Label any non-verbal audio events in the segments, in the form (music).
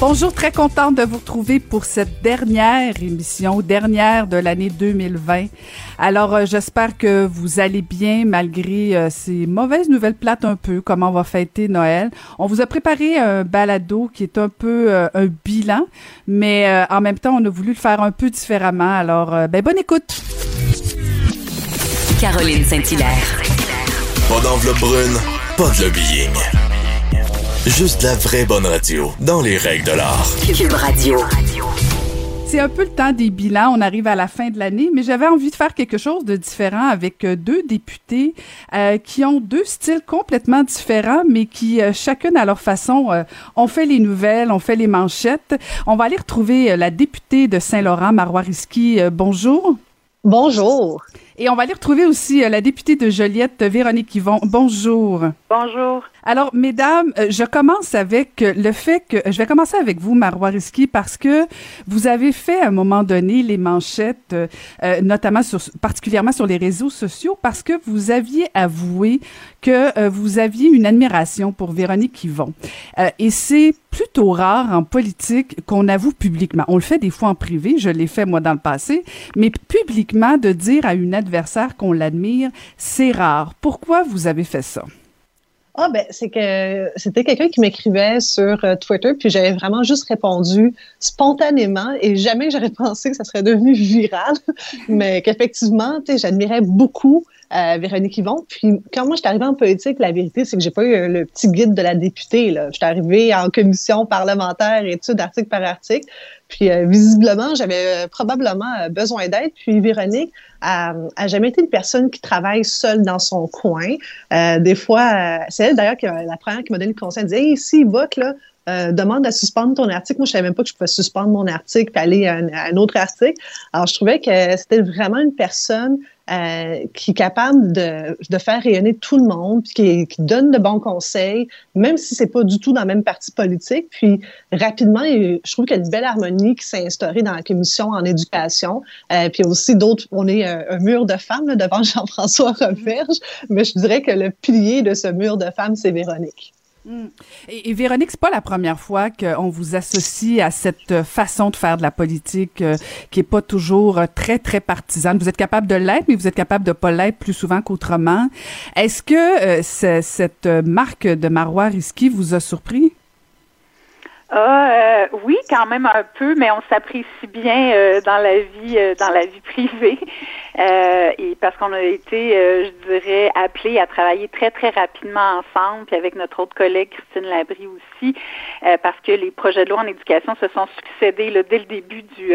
Bonjour, très contente de vous retrouver pour cette dernière émission, dernière de l'année 2020. Alors, euh, j'espère que vous allez bien malgré euh, ces mauvaises nouvelles plates un peu, comment on va fêter Noël. On vous a préparé un balado qui est un peu euh, un bilan, mais en même temps, on a voulu le faire un peu différemment. Alors, ben, bonne écoute. Caroline Saint-Hilaire. Pas d'enveloppe brune, pas de lobbying. Juste la vraie bonne radio, dans les règles de l'art. Cube Radio. C'est un peu le temps des bilans. On arrive à la fin de l'année, mais j'avais envie de faire quelque chose de différent avec euh, deux députés euh, qui ont deux styles complètement différents, mais qui, euh, chacune à leur façon, euh, ont fait les nouvelles, ont fait les manchettes. On va aller retrouver euh, la députée de Saint-Laurent, Marois Risky. Euh, bonjour. Bonjour. Et on va aller retrouver aussi euh, la députée de Joliette, Véronique Yvon. Bonjour. Bonjour. Alors, mesdames, euh, je commence avec euh, le fait que je vais commencer avec vous, Marois Risky, parce que vous avez fait à un moment donné les manchettes, euh, notamment sur, particulièrement sur les réseaux sociaux, parce que vous aviez avoué que euh, vous aviez une admiration pour Véronique Yvon. Euh, et c'est plutôt rare en politique qu'on avoue publiquement. On le fait des fois en privé, je l'ai fait moi dans le passé, mais publiquement de dire à une adversaire qu'on l'admire, c'est rare. Pourquoi vous avez fait ça? Ah ben c'est que c'était quelqu'un qui m'écrivait sur euh, Twitter puis j'avais vraiment juste répondu spontanément et jamais j'aurais (laughs) pensé que ça serait devenu viral (laughs) mais qu'effectivement tu sais j'admirais beaucoup euh, Véronique Yvon puis quand moi j'étais arrivée en politique la vérité c'est que j'ai pas eu euh, le petit guide de la députée là j'étais arrivée en commission parlementaire études article par article puis euh, visiblement j'avais euh, probablement euh, besoin d'aide puis Véronique a, a jamais été une personne qui travaille seule dans son coin. Euh, des fois, euh, c'est elle d'ailleurs qui la première qui m'a donné le conseil. Elle disait, hey, si vote là, euh, demande à suspendre ton article. Moi, je savais même pas que je pouvais suspendre mon article puis aller à un, autre article. Alors, je trouvais que c'était vraiment une personne euh, qui est capable de, de faire rayonner tout le monde, puis qui, donne de bons conseils, même si c'est pas du tout dans le même parti politique. Puis rapidement, je trouve qu'il y a une belle harmonie qui s'est instaurée dans la commission en éducation. Euh, puis aussi d'autres, on est un, un mur de femmes devant (laughs) Jean-François Reverge, mais je dirais que le pilier de ce mur de femmes, c'est Véronique. Mm. Et, et Véronique, c'est pas la première fois qu'on vous associe à cette façon de faire de la politique euh, qui est pas toujours euh, très très partisane. Vous êtes capable de l'être, mais vous êtes capable de pas l'être plus souvent qu'autrement. Est-ce que euh, ce- cette marque de Marois Risky vous a surpris? Ah, euh, oui, quand même un peu, mais on s'apprécie bien euh, dans la vie, euh, dans la vie privée, (laughs) Euh, et parce qu'on a été, euh, je dirais, appelés à travailler très très rapidement ensemble, puis avec notre autre collègue Christine Labrie aussi, euh, parce que les projets de loi en éducation se sont succédés là, dès le début du,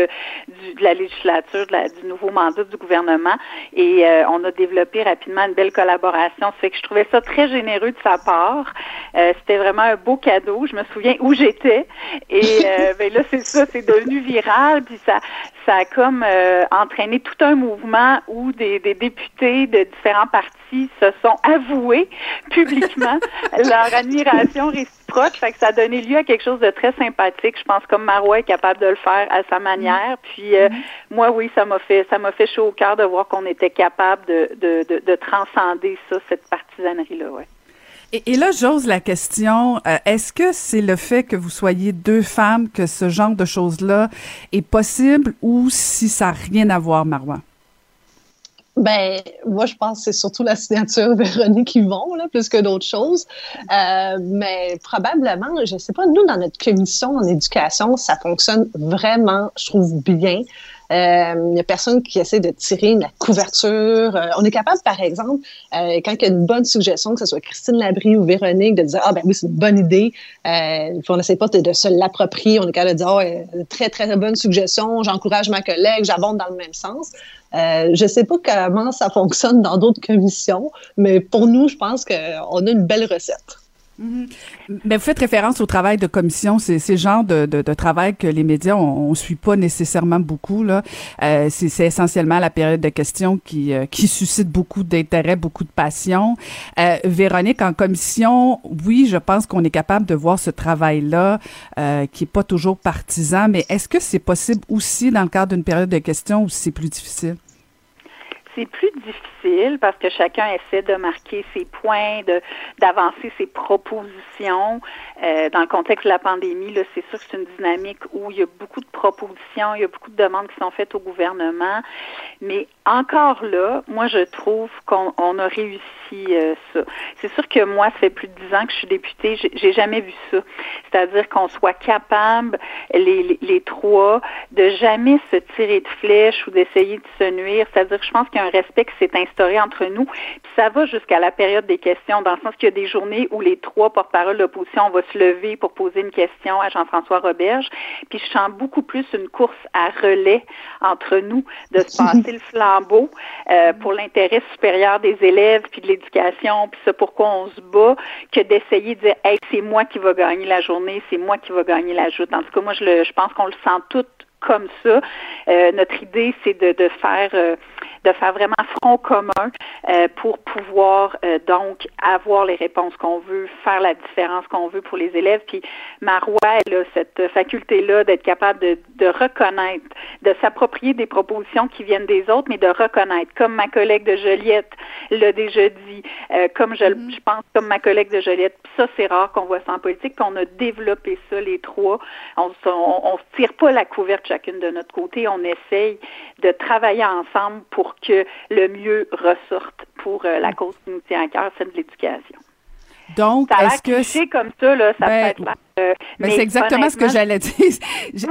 du de la législature, de la- du nouveau mandat du gouvernement, et on a développé rapidement une belle collaboration. Fait que je trouvais ça très généreux de sa part. C'était vraiment un beau cadeau. Je me souviens où j'étais. Et euh, (laughs) ben là, c'est ça, c'est devenu viral. Puis ça, ça a comme euh, entraîné tout un mouvement où des, des députés de différents partis se sont avoués publiquement (laughs) leur admiration réciproque. Fait que ça a donné lieu à quelque chose de très sympathique. Je pense comme Marois est capable de le faire à sa manière. Puis euh, moi, oui, ça m'a fait ça m'a fait chaud au cœur de voir qu'on était capable de, de, de, de transcender ça, cette partisanerie-là. Ouais. Et, là, j'ose la question, euh, est-ce que c'est le fait que vous soyez deux femmes que ce genre de choses-là est possible ou si ça n'a rien à voir, Marois? Ben, moi, je pense que c'est surtout la signature Véronique Yvon, là, plus que d'autres choses. Euh, mais probablement, je sais pas, nous, dans notre commission en éducation, ça fonctionne vraiment, je trouve, bien. Euh, Il n'y a personne qui essaie de tirer la couverture. Euh, on est capable, par exemple, euh, quand il y a une bonne suggestion, que ce soit Christine Labrie ou Véronique, de dire Ah, ben oui, c'est une bonne idée. Euh, on n'essaie pas de, se l'approprier. On est capable de dire Ah, très, très bonne suggestion. J'encourage ma collègue, j'abonde dans le même sens. Euh, je sais pas comment ça fonctionne dans d'autres commissions, mais pour nous, je pense qu'on a une belle recette. Mhm. Mais vous faites référence au travail de commission, c'est ce genre de, de, de, travail que les médias on, on suit pas nécessairement beaucoup là. Euh, c'est essentiellement la période de questions qui euh, qui suscite beaucoup d'intérêt, beaucoup de passion. Euh, Véronique, en commission, oui, je pense qu'on est capable de voir ce travail là euh, qui est pas toujours partisan, mais est-ce que c'est possible aussi dans le cadre d'une période de questions où c'est plus difficile? C'est plus difficile parce que chacun essaie de marquer ses points, d'avancer ses propositions. Euh, dans le contexte de la pandémie, là, c'est sûr que c'est une dynamique où il y a beaucoup de propositions, il y a beaucoup de demandes qui sont faites au gouvernement. Mais encore là, moi, je trouve qu'on on a réussi euh, ça. C'est sûr que moi, ça fait plus de dix ans que je suis députée, j'ai jamais vu ça. C'est-à-dire qu'on soit capable, les, les, les, trois, de jamais se tirer de flèche ou d'essayer de se nuire. C'est-à-dire que je pense qu'il y a un respect qui s'est instauré entre nous. Puis ça va jusqu'à la période des questions, dans le sens qu'il y a des journées où les trois porte-parole de l'opposition, se lever pour poser une question à Jean-François Roberge. Puis je sens beaucoup plus une course à relais entre nous, de se (laughs) passer le flambeau euh, pour l'intérêt supérieur des élèves, puis de l'éducation, puis c'est pourquoi on se bat, que d'essayer de dire, hey, c'est moi qui va gagner la journée, c'est moi qui va gagner la joute. En tout cas, moi, je, le, je pense qu'on le sent tout comme ça. Euh, notre idée, c'est de, de faire euh, de faire vraiment front commun euh, pour pouvoir euh, donc avoir les réponses qu'on veut, faire la différence qu'on veut pour les élèves. Puis Marois, elle a cette faculté-là d'être capable de, de reconnaître, de s'approprier des propositions qui viennent des autres, mais de reconnaître, comme ma collègue de Joliette l'a déjà dit, euh, comme je, mm-hmm. je, pense, comme ma collègue de Joliette. Puis ça, c'est rare qu'on voit ça en politique, qu'on a développé ça, les trois. On ne on, on tire pas la couverte chacune de notre côté, on essaye de travailler ensemble pour que le mieux ressorte pour euh, la cause qui nous tient à cœur, celle de l'éducation. Donc, est-ce que c'est comme ça là, ça ben, peut être euh, mais, c'est exactement ce que j'allais dire. (laughs)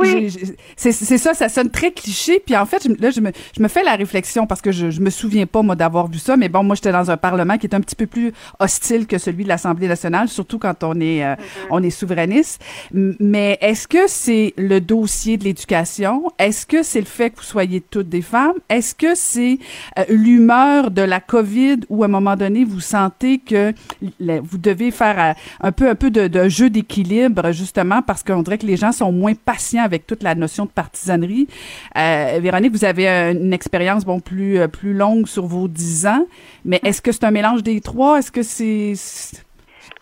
Oui. C'est ça, ça sonne très cliché. Puis en fait, là, je me, je me fais la réflexion parce que je, je me souviens pas, moi, d'avoir vu ça. Mais bon, moi, j'étais dans un Parlement qui est un petit peu plus hostile que celui de l'Assemblée nationale, surtout quand on est, euh, mm-hmm. on est souverainiste. Mais est-ce que c'est le dossier de l'éducation? Est-ce que c'est le fait que vous soyez toutes des femmes? Est-ce que c'est euh, l'humeur de la COVID où, à un moment donné, vous sentez que vous devez faire un peu, un peu de, de jeu d'équilibre justement, parce qu'on dirait que les gens sont moins patients avec toute la notion de partisanerie. Euh, Véronique, vous avez une expérience bon plus euh, plus longue sur vos dix ans, mais est-ce que c'est un mélange des trois? Est-ce que c'est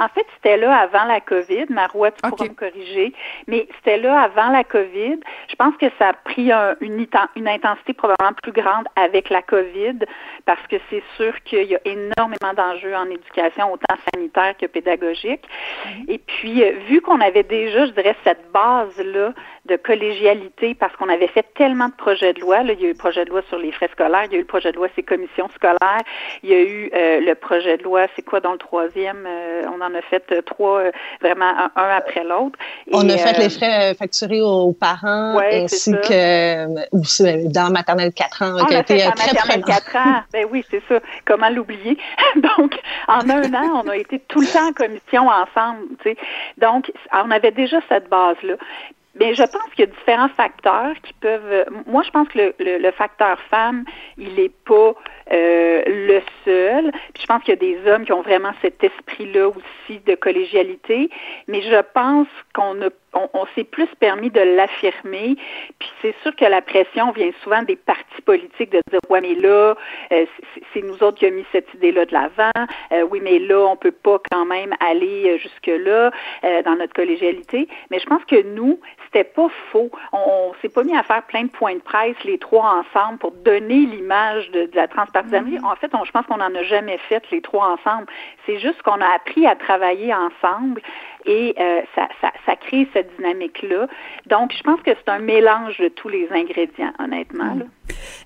en fait, c'était là avant la COVID. Marois, tu pourras me corriger. Mais c'était là avant la COVID. Je pense que ça a pris une, une, intensité probablement plus grande avec la COVID parce que c'est sûr qu'il y a énormément d'enjeux en éducation, autant sanitaire que pédagogique. Mm-hmm. Et puis, euh, vu qu'on avait déjà, je dirais, cette base-là de collégialité parce qu'on avait fait tellement de projets de loi. Là, il y a eu le projet de loi sur les frais scolaires, il y a eu le projet de loi sur les commissions scolaires, il y a eu euh, le projet de loi, c'est quoi dans le troisième? Euh, on en a fait euh, trois, vraiment un, après l'autre. On a fait les frais facturés aux parents ainsi que ou, dans maternelle 4 ans. On a fait très maternelle 4 ans. (laughs) Ben oui, c'est ça. Comment l'oublier? (laughs) Donc, en un an, on a été tout le temps en commission ensemble. Tu sais. Donc, on avait déjà cette base-là. Bien, je pense qu'il y a différents facteurs qui peuvent. Moi, je pense que le, le, le facteur femme, il n'est pas euh, le seul. Je pense qu'il y a des hommes qui ont vraiment cet esprit-là aussi de collégialité. Mais je pense qu'on a on, s'est plus permis de l'affirmer. Puis c'est sûr que la pression vient souvent des partis politiques de dire ouais mais là euh, c'est nous autres qui avons mis cette idée-là de l'avant. Euh, oui mais là on peut pas quand même aller jusque là dans notre collégialité. Mais je pense que nous c'était pas faux. On, s'est pas mis à faire plein de points de presse les trois ensemble pour donner l'image de, la Mm-hmm. En fait, on, je pense qu'on n'en a jamais fait les trois ensemble. C'est juste qu'on a appris à travailler ensemble et euh, ça, ça, ça, crée cette dynamique-là. Donc, je pense que c'est un mélange de tous les ingrédients, honnêtement. Là.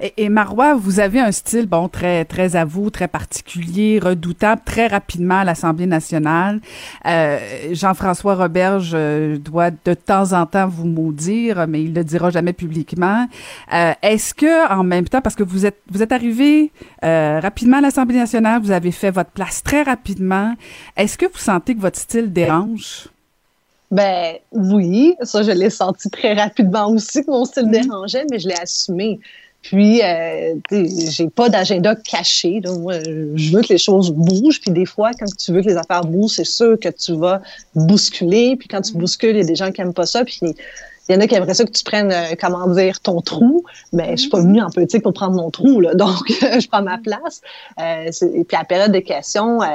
Et, et, Marois, vous avez un style, bon, très, très à vous, très particulier, redoutable, très rapidement à l'Assemblée nationale. Euh, Jean-François Roberge euh, doit de temps en temps vous maudire, mais il le dira jamais publiquement. Euh, Est-ce que, en même temps, parce que vous êtes, vous êtes arrivé euh, rapidement à l'Assemblée nationale, vous avez fait votre place très rapidement. Est-ce que vous sentez que votre style dérange? Ben oui, ça je l'ai senti très rapidement aussi que mon style mmh. dérangeait, mais je l'ai assumé. Puis, euh, j'ai pas d'agenda caché. Moi, je veux que les choses bougent. Puis des fois, quand tu veux que les affaires bougent, c'est sûr que tu vas bousculer. Puis quand tu mm. bouscules, il y a des gens qui aiment pas ça. Puis il y en a qui aimeraient ça que tu prennes, euh, comment dire, ton trou. Mais je suis pas mm. venue en politique pour prendre mon trou, là. (laughs) Donc, je prends ma place. Euh, et puis, à la période des questions, euh,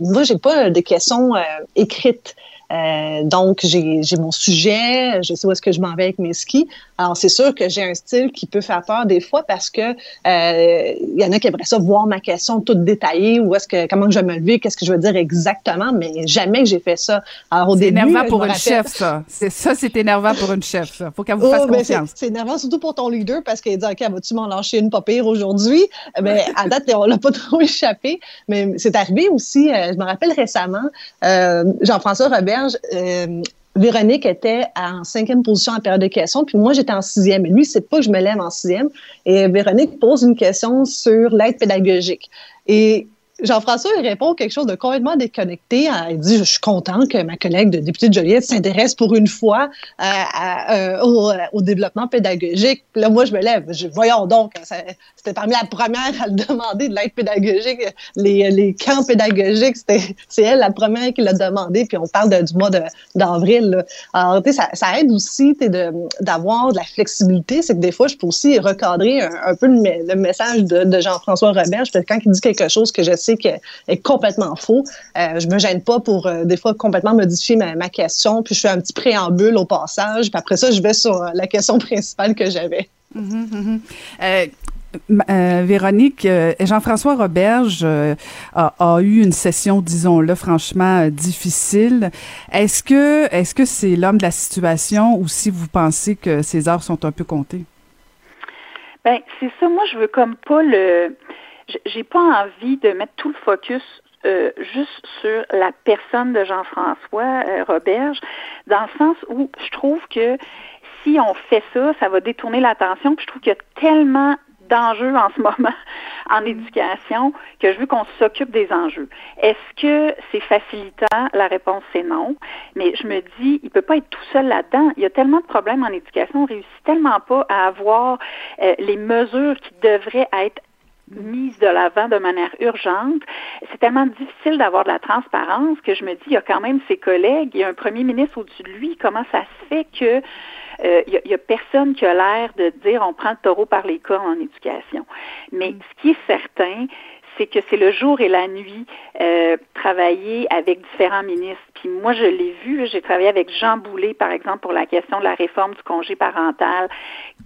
moi, j'ai pas de questions euh, écrites. Euh, donc, j'ai mon sujet, je sais où est-ce que je m'en vais avec mes skis. Alors, c'est sûr que j'ai un style qui peut faire peur des fois parce que euh, il y en a qui aimeraient ça voir ma question toute détaillée, ou est-ce que comment je vais me lever, qu'est-ce que je veux dire exactement, mais jamais que j'ai fait ça. Alors, au début, énervant pour une chef, ça. C'est ça, c'est énervant pour une chef. Ça. Faut qu'elle vous fasse oh, confiance. C'est énervant surtout pour ton leader parce qu'il dit, ok, vas-tu m'en lâcher une pas pire aujourd'hui? Mais à date, on l'a pas (laughs) trop échappé. Mais c'est arrivé aussi. Euh, je me rappelle récemment, euh, Jean-François Robert euh, Véronique était en cinquième position en période de questions, puis moi, j'étais en sixième. Et lui, c'est pas que je me lève en sixième. Et Véronique pose une question sur l'aide pédagogique. Jean-François il répond quelque chose de complètement déconnecté. Il dit Je suis content que ma collègue de député de Joliette s'intéresse pour une fois euh, au, développppement pédagogique. là, moi, je me lève. Je, voyons donc, c'était parmi la première à le demander de l'aide pédagogique. Les, camps pédagogiques, c'est elle la première qui l'a demandé. Puis on parle du mois d'avril. Alors, ça, ça, aide aussi d'avoir de, de, la flexibilité. C'est que des fois, je peux aussi recadrer un, peu le, message de, de Jean-François Roberge. Quand il dit quelque chose que je sais que est complètement faux. Euh, je me gêne pas pour euh, des fois complètement modifier ma, question, puis je fais un petit préambule au passage, puis après ça, je vais sur euh, la question principale que j'avais. Mm-hmm, mm-hmm. Véronique, Jean-François Roberge a, eu une session, disons-le, franchement difficile. Est-ce que est-ce que c'est l'homme de la situation ou si vous pensez que ses heures sont un peu comptées? Ben c'est ça. Moi, je veux comme pas le j'ai pas envie de mettre tout le focus euh, juste sur la personne de Jean-François euh, Roberge, dans le sens où je trouve que si on fait ça, ça va détourner l'attention. Je trouve qu'il y a tellement d'enjeux en ce (laughs) moment en éducation que je veux qu'on s'occupe des enjeux. Est-ce que c'est facilitant? La réponse c'est non. Mais je me dis, il peut pas être tout seul là-dedans. Il y a tellement de problèmes en éducation, on réussit tellement pas à avoir euh, les mesures qui devraient être mise de l'avant de manière urgente. C'est tellement difficile d'avoir de la transparence que je me dis, il y a quand même ses collègues, il y a un premier ministre au-dessus de lui. Comment ça se fait que euh, il y, a personne qui a l'air de dire on prend le taureau par les cornes en éducation? Mais mm. ce qui est certain, c'est que c'est le jour et la nuit euh, travailler avec différents ministres. Puis moi, je l'ai vu, j'ai travaillé avec Jean Boulet, par exemple, pour la question de la réforme du congé parental,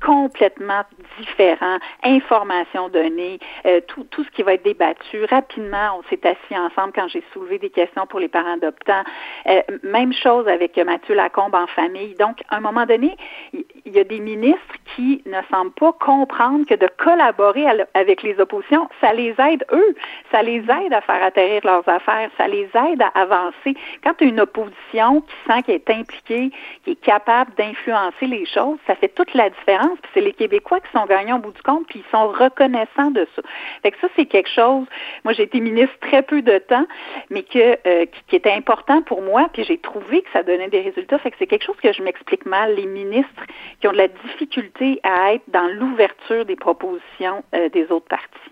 complètement différent, information donnée, euh, tout, tout ce qui va être débattu. Rapidement, on s'est assis ensemble quand j'ai soulevé des questions pour les parents adoptants. Euh, même chose avec Mathieu Lacombe en famille. Donc, à un moment donné, il y a des ministres qui ne semblent pas comprendre que de collaborer avec les oppositions, ça les aide eux, ça les aide à faire atterrir leurs affaires, ça les aide à avancer. Quand tu as une opposition qui sent qu'elle est impliquée, qui est capable d'influencer les choses, ça fait toute la différence. Puis c'est les Québécois qui sont gagnants au bout du compte, puis ils sont reconnaissants de ça. Fait que ça, c'est quelque chose. Moi, j'ai été ministre très peu de temps, mais que euh, qui, était important pour moi, puis j'ai trouvé que ça donnait des résultats. Fait que c'est quelque chose que je m'explique mal. Les ministres qui ont de la difficulté à être dans l'ouverture des propositions euh, des autres partis.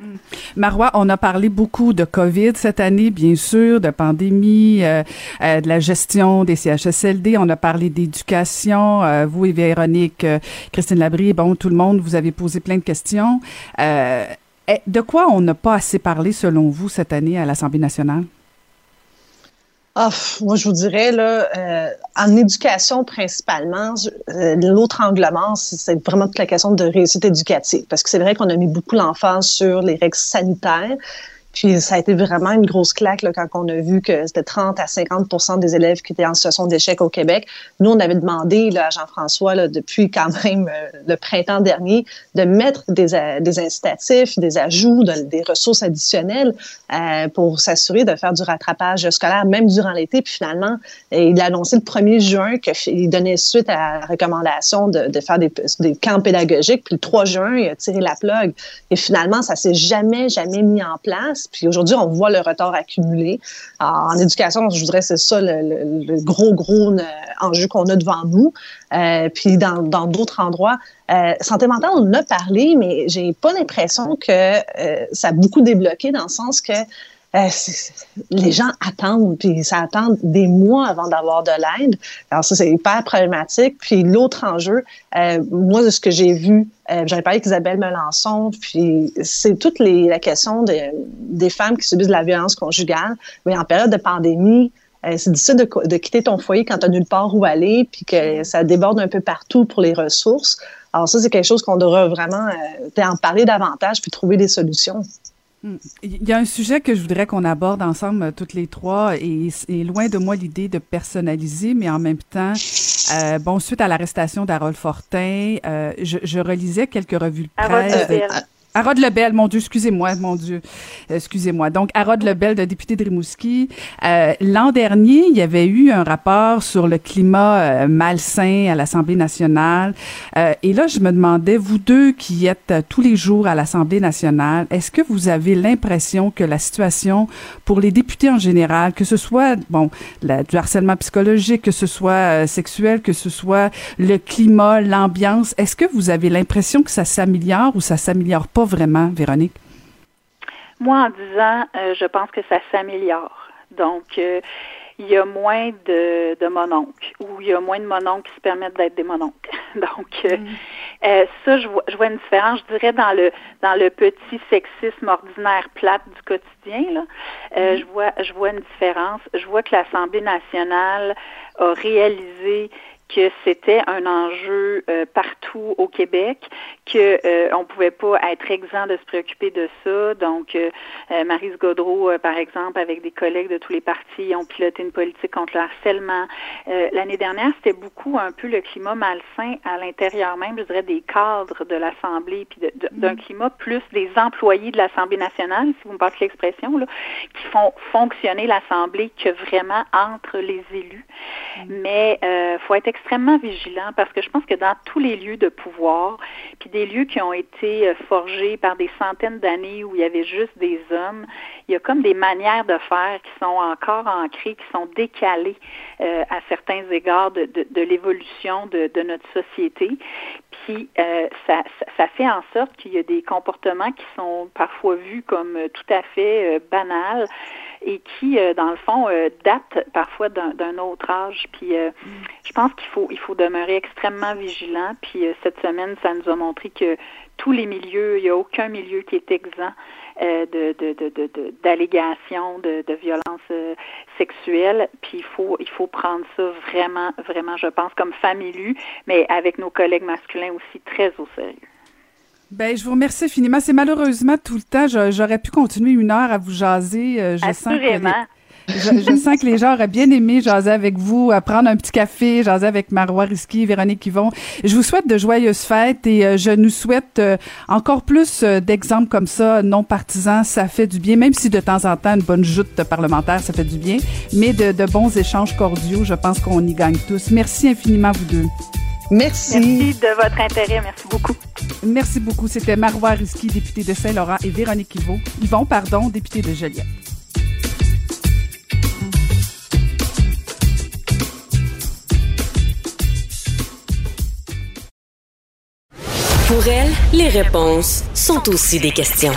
Hmm. Marois, on a parlé beaucoup de COVID cette année, bien sûr, de pandémie, euh, euh, de la gestion des CHSLD. On a parlé d'éducation. vous et Véronique, Christine Labrie, bon, tout le monde, vous avez posé plein de questions. de quoi on n'a pas assez parlé, selon vous, cette année à l'Assemblée nationale? Ah, moi, je vous dirais, là, euh, en éducation principalement, euh, l'autre anglement, c'est vraiment toute la question de réussite éducative. Parce que c'est vrai qu'on a mis beaucoup l'emphase sur les règles sanitaires, puis ça a été vraiment une grosse claque quand on a vu que c'était 30 à 50 des élèves qui étaient en situation d'échec au Québec. Nous, on avait demandé à Jean-François, depuis quand même euh, le printemps dernier, de mettre des, euh, incitatifs, des ajouts, des ressources additionnelles euh, pour s'assurer de faire du rattrapage scolaire, même durant l'été. Puis finalement, il a annoncé le 1er juin qu'il donnait suite à la recommandation de, de faire des, des, camps pédagogiques. Puis le 3 juin, il a tiré la plug. Et finalement, ça s'est jamais, jamais mis en place. Puis aujourd'hui, on voit le retard accumulé. en éducation, je voudrais c'est ça le, gros, gros enjeu qu'on a devant nous. puis dans d'autres endroits, santé mentale, on en a parlé, mais j'ai pas l'impression que ça a beaucoup débloqué dans le sens que euh, les gens attendent, puis ça attend des mois avant d'avoir de l'aide. Alors ça, c'est hyper problématique. Puis l'autre enjeu, euh, moi, de ce que j'ai vu, euh, j'avais parlé avec Isabelle Melançon, puis c'est toute les, la question des femmes qui subissent la violence conjugale. Mais en période de pandémie, euh, c'est difficile de, de, quitter ton foyer quand tu n'as nulle part où aller, puis que ça déborde un peu partout pour les ressources. Alors ça, c'est quelque chose qu'on devrait vraiment en parler davantage, puis trouver des solutions. Hmm. Il y a un sujet que je voudrais qu'on aborde ensemble euh, toutes les trois et, et loin de moi l'idée de personnaliser, mais en même temps, euh, bon, suite à l'arrestation d'Harold Fortin, euh, je, je, relisais quelques revues de presse. Harold Lebel, mon Dieu, excusez-moi, mon Dieu, excusez-moi. Donc, Harold Lebel, de député de. Euh, L'an dernier, il y avait eu un rapport sur le climat euh, malsain à l'Assemblée nationale. Euh, et là, je me demandais, vous deux qui êtes tous les jours à l'Assemblée nationale, est-ce que vous avez l'impression que la situation pour les députés en général, que ce soit, bon, du harcèlement psychologique, que ce soit euh, sexuel, que ce soit le climat, l'ambiance, est-ce que vous avez l'impression que ça s'améliore ou ça s'améliore pas? Vraiment, Véronique? Moi, en disant, euh, je pense que ça s'améliore. Donc, euh, il y a moins de, de mononcles ou il y a moins de mononcles qui se permettent d'être des mononcles. (laughs) Donc, euh, mm. ça, je vois, je vois une différence, je dirais, dans le dans le petit sexisme ordinaire plate du quotidien. Là, mm. je vois je vois une différence. Je vois que l'Assemblée nationale a réalisé que c'était un enjeu partout au Québec, que euh, on pouvait pas être exempt de se préoccuper de ça. Donc, euh, euh Marise Gaudreau, par exemple, avec des collègues de tous les partis, ont piloté une politique contre le harcèlement. L'année dernière, c'était beaucoup un peu le climat malsain à l'intérieur même, je dirais, des cadres de l'Assemblée, puis d'un mm. climat plus des employés de l'Assemblée nationale, si vous me passez l'expression, qui font fonctionner l'Assemblée que vraiment entre les élus. Mm. Mais euh, faut être extrêmement vigilant parce que je pense que dans tous les lieux de pouvoir, puis des lieux qui ont été euh, forgés par des centaines d'années où il y avait juste des hommes, il y a comme des manières de faire qui sont encore ancrées, qui sont décalées euh, à certains égards de, de, l'évolution de, de, notre société. Puis euh, ça, ça, fait en sorte qu'il y a des comportements qui sont parfois vus comme tout à fait banals et qui, euh, dans le fond, euh, datent parfois d'un autre âge. Puis euh, je pense qu'il faut, il faut demeurer extrêmement vigilant. Puis cette semaine, ça nous a montré que tous les milieux, il n'y a aucun milieu qui est exempt de, d'allégations de, de, violence sexuelle. Puis il faut, il faut prendre ça vraiment, vraiment, je pense, comme élue, mais avec nos collègues masculins aussi très au sérieux. Ben, je vous remercie infiniment. C'est malheureusement tout le temps. J'aurais pu continuer une heure à vous jaser. Euh, je sens que les, je, sens que les gens auraient bien aimé jaser avec vous, prendre un petit café, jaser avec Marois Risky, Véronique Yvon. Je vous souhaite de joyeuses fêtes et euh, je nous souhaite euh, encore plus d'exemples comme ça, non partisans. Ça fait du bien, même si de temps en temps, une bonne joute parlementaire, ça fait du bien. Mais de, de bons échanges cordiaux, je pense qu'on y gagne tous. Merci infiniment, vous deux. Merci. Merci de votre intérêt. Merci beaucoup. Merci beaucoup. C'était Marois Risky, député de Saint-Laurent, et Véronique Yvon, Yvon, pardon, député de Joliette. Pour elle, les réponses sont aussi des questions.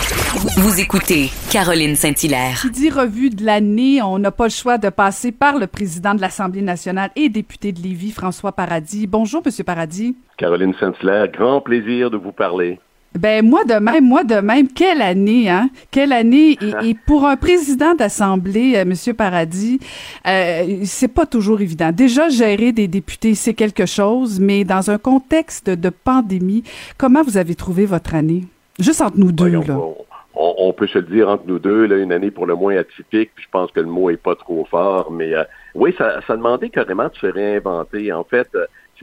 Vous écoutez Caroline Saint-Hilaire. Qui dit revue de l'année, on n'a pas le choix de passer par le président de l'Assemblée nationale et député de Lévis, François Paradis. Bonjour, Monsieur Paradis. Caroline Saint-Hilaire, grand plaisir de vous parler. Ben moi de même, moi de même. Quelle année, hein? Quelle année et, pour un président d'assemblée, euh, Monsieur Paradis, euh, c'est pas toujours évident. Déjà gérer des députés, c'est quelque chose, mais dans un contexte de pandémie, comment vous avez trouvé votre année? Juste entre nous deux là. On, peut se le dire entre nous deux, là, une année pour le moins atypique. Puis je pense que le mot est pas trop fort, mais euh, oui, ça, ça demandait carrément de se réinventer. En fait.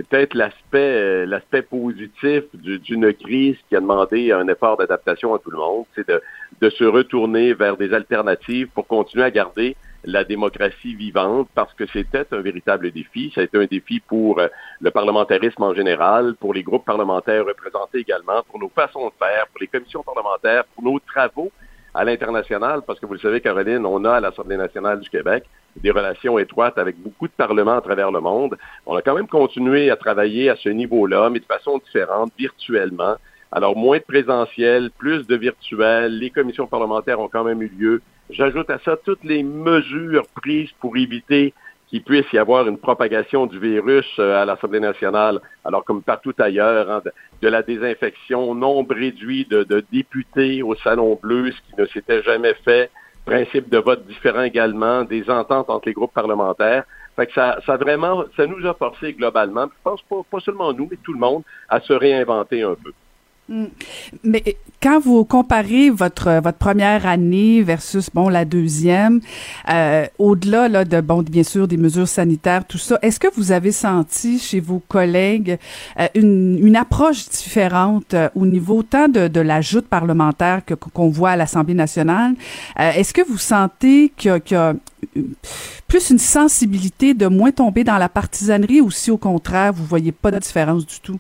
C'est peut-être l'aspect euh, l'aspect positif d'une crise qui a demandé un effort d'adaptation à tout le monde, c'est de, de se retourner vers des alternatives pour continuer à garder la démocratie vivante parce que c'était un véritable défi. Ça a été un défi pour euh, le parlementarisme en général, pour les groupes parlementaires représentés également, pour nos façons de faire, pour les commissions parlementaires, pour nos travaux à l'international, parce que vous le savez, Caroline, on a à l'Assemblée nationale du Québec des relations étroites avec beaucoup de parlements à travers le monde. On a quand même continué à travailler à ce niveau-là, mais de façon différente, virtuellement. Alors, moins de présentiel, plus de virtuel. Les commissions parlementaires ont quand même eu lieu. J'ajoute à ça toutes les mesures prises pour éviter qu'il puisse y avoir une propagation du virus euh, à l'Assemblée nationale, alors comme partout ailleurs, hein, de, la désinfection, nombre réduit de, de, députés au Salon Bleu, ce qui ne s'était jamais fait, principe de vote différent également, des ententes entre les groupes parlementaires. Fait que ça, ça vraiment, ça nous a forcé globalement, je pense pas, pas seulement nous, mais tout le monde, à se réinventer un peu. Mm. Mais quand vous comparez votre votre première année versus bon la deuxième, euh, au-delà là de bon bien sûr des mesures sanitaires tout ça, est-ce que vous avez senti chez vos collègues euh, une, une approche différente euh, au niveau tant de, de la joute parlementaire que qu'on voit à l'Assemblée nationale? Euh, Est-ce que vous sentez qu'il y, a plus une sensibilité de moins tomber dans la partisanerie ou si au contraire vous voyez pas de différence du tout?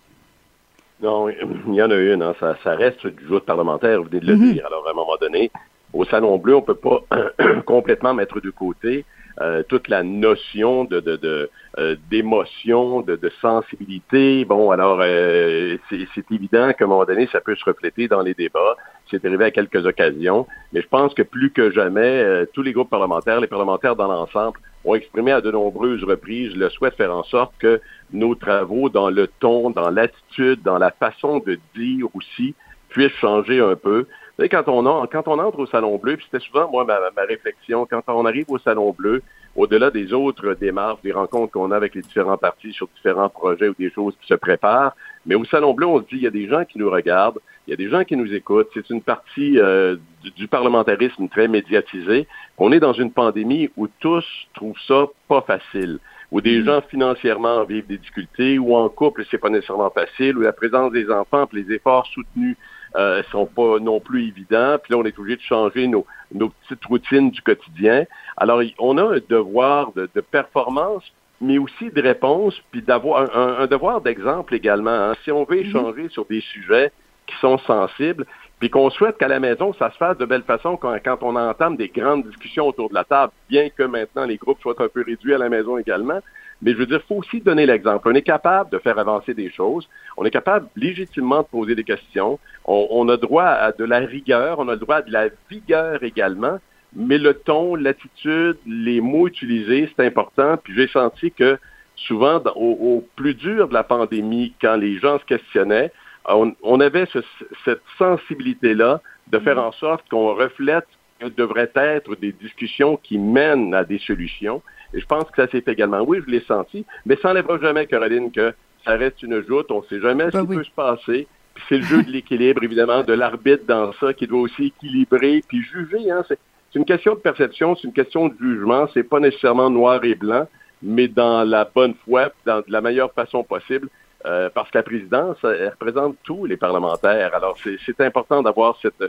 Non, il y en a une. Hein. Ça, ça, reste du joute parlementaire, vous venez de le mm-hmm. dire. Alors, à un moment donné, au Salon Bleu, on peut pas (clears throat) complètement mettre de côté euh, toute la notion de, de, de euh, d'émotion, de, de, sensibilité. Bon, alors euh, c'est évident qu'à un moment donné, ça peut se refléter dans les débats. C'est arrivé à quelques occasions, mais je pense que plus que jamais, euh, tous les groupes parlementaires, les parlementaires dans l'ensemble, ont exprimé à de nombreuses reprises le souhait de faire en sorte que nos travaux, dans le ton, dans l'attitude, dans la façon de dire aussi, puissent changer un peu. Vous quand on entre au Salon Bleu, puis c'était souvent, moi, ma, ma, réflexion, quand on arrive au Salon Bleu, au-delà des autres démarches, des rencontres qu'on a avec les différents partis sur différents projets ou des choses qui se préparent, mais au Salon Bleu, on se dit, il y a des gens qui nous regardent, il y a des gens qui nous écoutent. C'est une partie euh, du, du, parlementarisme très médiatisé. On est dans une pandémie où tous trouvent ça pas facile où des mm. gens financièrement vivent des difficultés, ou en couple, c'est pas nécessairement facile, où la présence des enfants, puis les efforts soutenus euh, sont pas non plus évidents. Puis là, on est obligé de changer nos, nos petites routines du quotidien. Alors, on a un devoir de, de performance, mais aussi de réponse, puis d'avoir un, un, devoir d'exemple également. Hein. Si on veut mm-hmm. échanger sur des sujets qui sont sensibles, puis qu'on souhaite qu'à la maison, ça se fasse de belle façon quand, quand, on entame des grandes discussions autour de la table, bien que maintenant les groupes soient un peu réduits à la maison également. Mais je veux dire, il faut aussi donner l'exemple. On est capable de faire avancer des choses. On est capable légitimement de poser des questions. On, on a droit à de la rigueur. On a le droit à de la vigueur également. Mais le ton, l'attitude, les mots utilisés, c'est important. Puis j'ai senti que souvent, au, au plus dur de la pandémie, quand les gens se questionnaient, on, on avait ce, cette sensibilité-là de faire mm. en sorte qu'on reflète que devraient être des discussions qui mènent à des solutions. Et je pense que ça s'est fait également. Oui, je l'ai senti, mais ça n'enlèvera jamais, Caroline, que ça reste une joute. On ne sait jamais ce ben qui peut se passer. Puis c'est le jeu de l'équilibre, évidemment, de l'arbitre dans ça, qui doit aussi équilibrer puis juger. Hein. C'est une question de perception, c'est une question de jugement. C'est pas nécessairement noir et blanc, mais dans la bonne foi, dans la meilleure façon possible. Euh, parce que la présidence, elle représente tous les parlementaires. Alors, c'est important d'avoir cette,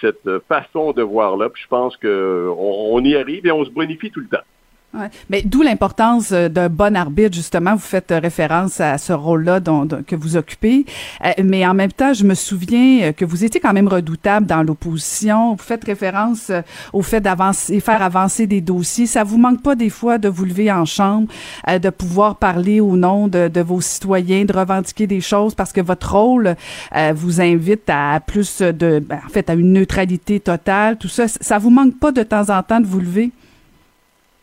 cette façon de voir là. Puis je pense qu'on on y arrive et on se bonifie tout le temps. Mais d'où l'importance euh, d'un bon arbitre, justement. Vous faites euh, référence à ce rôle-là que vous occupez. Euh, mais en même temps, je me souviens que vous étiez quand même redoutable dans l'opposition. Vous faites référence au fait d'avancer, faire avancer des dossiers. Ça vous manque pas des fois de vous lever en chambre, de pouvoir parler au nom de, de, vos citoyens, de revendiquer des choses parce que votre rôle vous invite à plus de, ben, en fait, à une neutralité totale. Tout ça, ça vous manque pas de temps en temps de vous lever?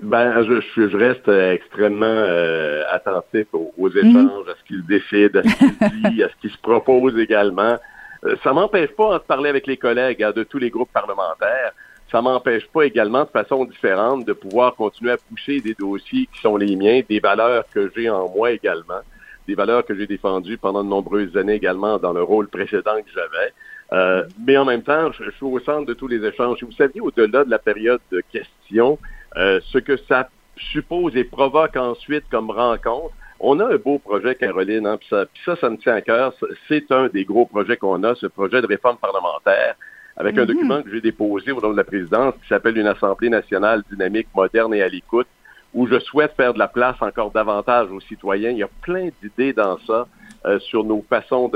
Ben, je, je, reste extrêmement euh, attentif aux, aux mhm. échanges, à ce qu'ils décident, à ce qu'ils (laughs) disent, à ce qu'ils se proposent également. Euh, ça m'empêche pas de parler avec les collègues hein, de tous les groupes parlementaires. Ça m'empêche pas également de façon différente de pouvoir continuer à pousser des dossiers qui sont les miens, des valeurs que j'ai en moi également, des valeurs que j'ai défendues pendant de nombreuses années également dans le rôle précédent que j'avais. Euh, mais en même temps, je, je, suis au centre de tous les échanges. Vous savez, au-delà de la période de questions, euh, ce que ça suppose et provoque ensuite comme rencontre. On a un beau projet, Caroline, hein, puis ça, ça, ça me tient à cœur. C'est un des gros projets qu'on a, ce projet de réforme parlementaire, avec un mhm. document que j'ai déposé au nom de la présidence qui s'appelle une Assemblée nationale dynamique, moderne et à l'écoute, où je souhaite faire de la place encore davantage aux citoyens. Il y a plein d'idées dans ça euh, sur nos façons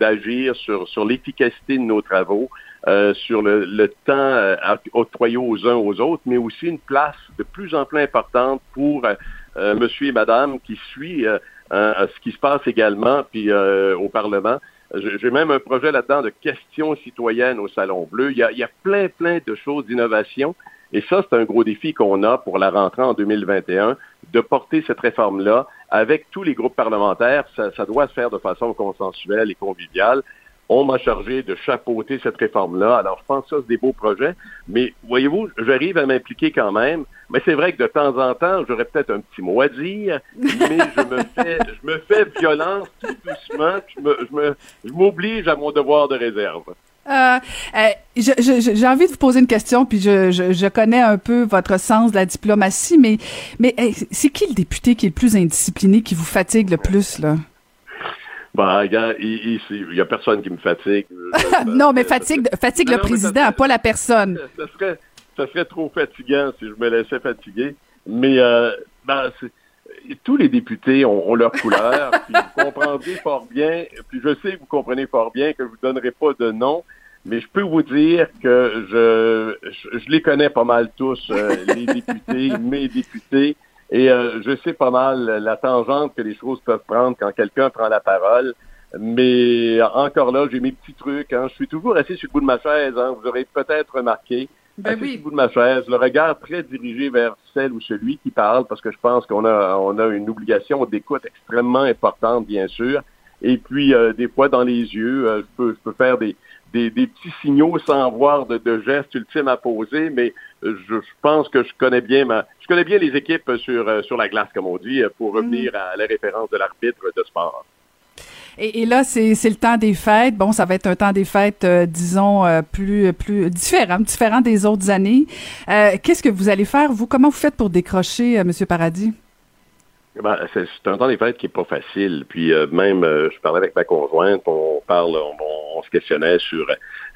d'agir, de, sur, sur l'efficacité de nos travaux. Euh, sur le, le temps euh, octroyé aux uns aux autres, mais aussi une place de plus en plus importante pour euh, monsieur et madame qui suit ce qui se passe également puis au Parlement. J'ai même un projet là-dedans de questions citoyennes au Salon Bleu. Il y a, il y a plein, plein de choses d'innovation. Et ça, c'est un gros défi qu'on a pour la rentrée en 2021, de porter cette réforme-là avec tous les groupes parlementaires. Ça, ça doit se faire de façon consensuelle et conviviale on m'a chargé de chapeauter cette réforme-là. Alors, je pense que ça, c'est des beaux projets. Mais voyez-vous, j'arrive à m'impliquer quand même. Mais c'est vrai que de temps en temps, j'aurais peut-être un petit mot à dire, mais je me fais, je me fais violence tout doucement. Je, me, je, me, je m'oblige à mon devoir de réserve. Euh, euh, j'ai envie de vous poser une question, puis je, je, je, connais un peu votre sens de la diplomatie, mais, mais c'est qui le député qui est le plus indiscipliné, qui vous fatigue le plus, là? Bah, il y a personne qui me fatigue. (laughs) non, mais fatigue, fatigue le président, pas la personne. Ça serait, ça serait trop fatigant si je me laissais fatiguer. Mais euh, ben, tous les députés ont, leur couleur. (laughs) puis vous comprendrez fort bien, puis je sais que vous comprenez fort bien que je vous donnerai pas de nom, mais je peux vous dire que je, je, les connais pas mal tous, euh, les (laughs) députés, mes députés. Et euh, je sais pas mal la tangente que les choses peuvent prendre quand quelqu'un prend la parole. Mais encore là, j'ai mes petits trucs. Hein. Je suis toujours assis sur le bout de ma chaise. Hein. Vous aurez peut-être remarqué. Ben assis sur le bout de ma chaise, le regard très dirigé vers celle ou celui qui parle, parce que je pense qu'on a, on a une obligation d'écoute extrêmement importante, bien sûr. Et puis, euh, des fois, dans les yeux, euh, je, peux, je peux faire des, des, des, petits signaux sans avoir de, de gestes ultimes à poser, mais je, je, pense que je connais bien ma, je connais bien les équipes sur, euh, sur la glace, comme on dit, pour revenir mm. à la référence de l'arbitre de sport. Et, et là, c'est le temps des fêtes. Bon, ça va être un temps des fêtes, euh, disons, euh, plus plus différent, différent des autres années. Qu'est-ce que vous allez faire, vous? Comment vous faites pour décrocher, Monsieur Paradis? Ben, c'est un temps des fêtes qui est pas facile. Puis même, je parlais avec ma conjointe, on parle, on, on, se questionnait sur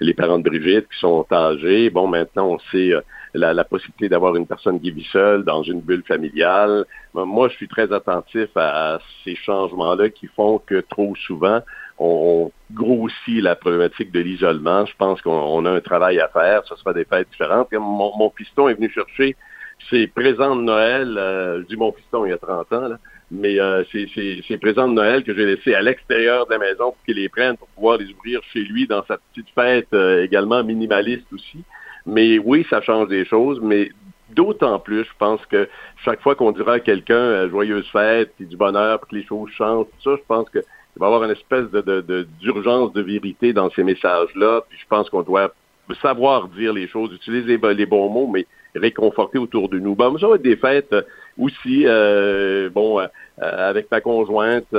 les parents de Brigitte qui sont âgés. Bon, maintenant, on sait la, possibilité d'avoir une personne qui vit seule dans une bulle familiale. Moi, je suis très attentif à, ces changements-là qui font que trop souvent, on, grossit la problématique de l'isolement. Je pense qu'on a un travail à faire. Ce sera des fêtes différentes. Mon, mon piston est venu chercher ses présents de Noël. Euh, je dis mon il y a 30 ans, mais euh, c'est présents de Noël que j'ai laissés à l'extérieur de la maison pour qu'il les prenne pour pouvoir les ouvrir chez lui dans sa petite fête euh, également minimaliste aussi. Mais oui, ça change des choses, mais d'autant plus, je pense que chaque fois qu'on dira à quelqu'un euh, joyeuse fête, puis du bonheur, puis que les choses changent, tout ça, je pense qu'il va y avoir une espèce de d'urgence de, vérité dans ces messages-là. Puis je pense qu'on doit savoir dire les choses, utiliser les, bons mots, mais réconforter autour de nous. Bon, ça va être des fêtes euh, aussi, euh, bon, avec ma conjointe,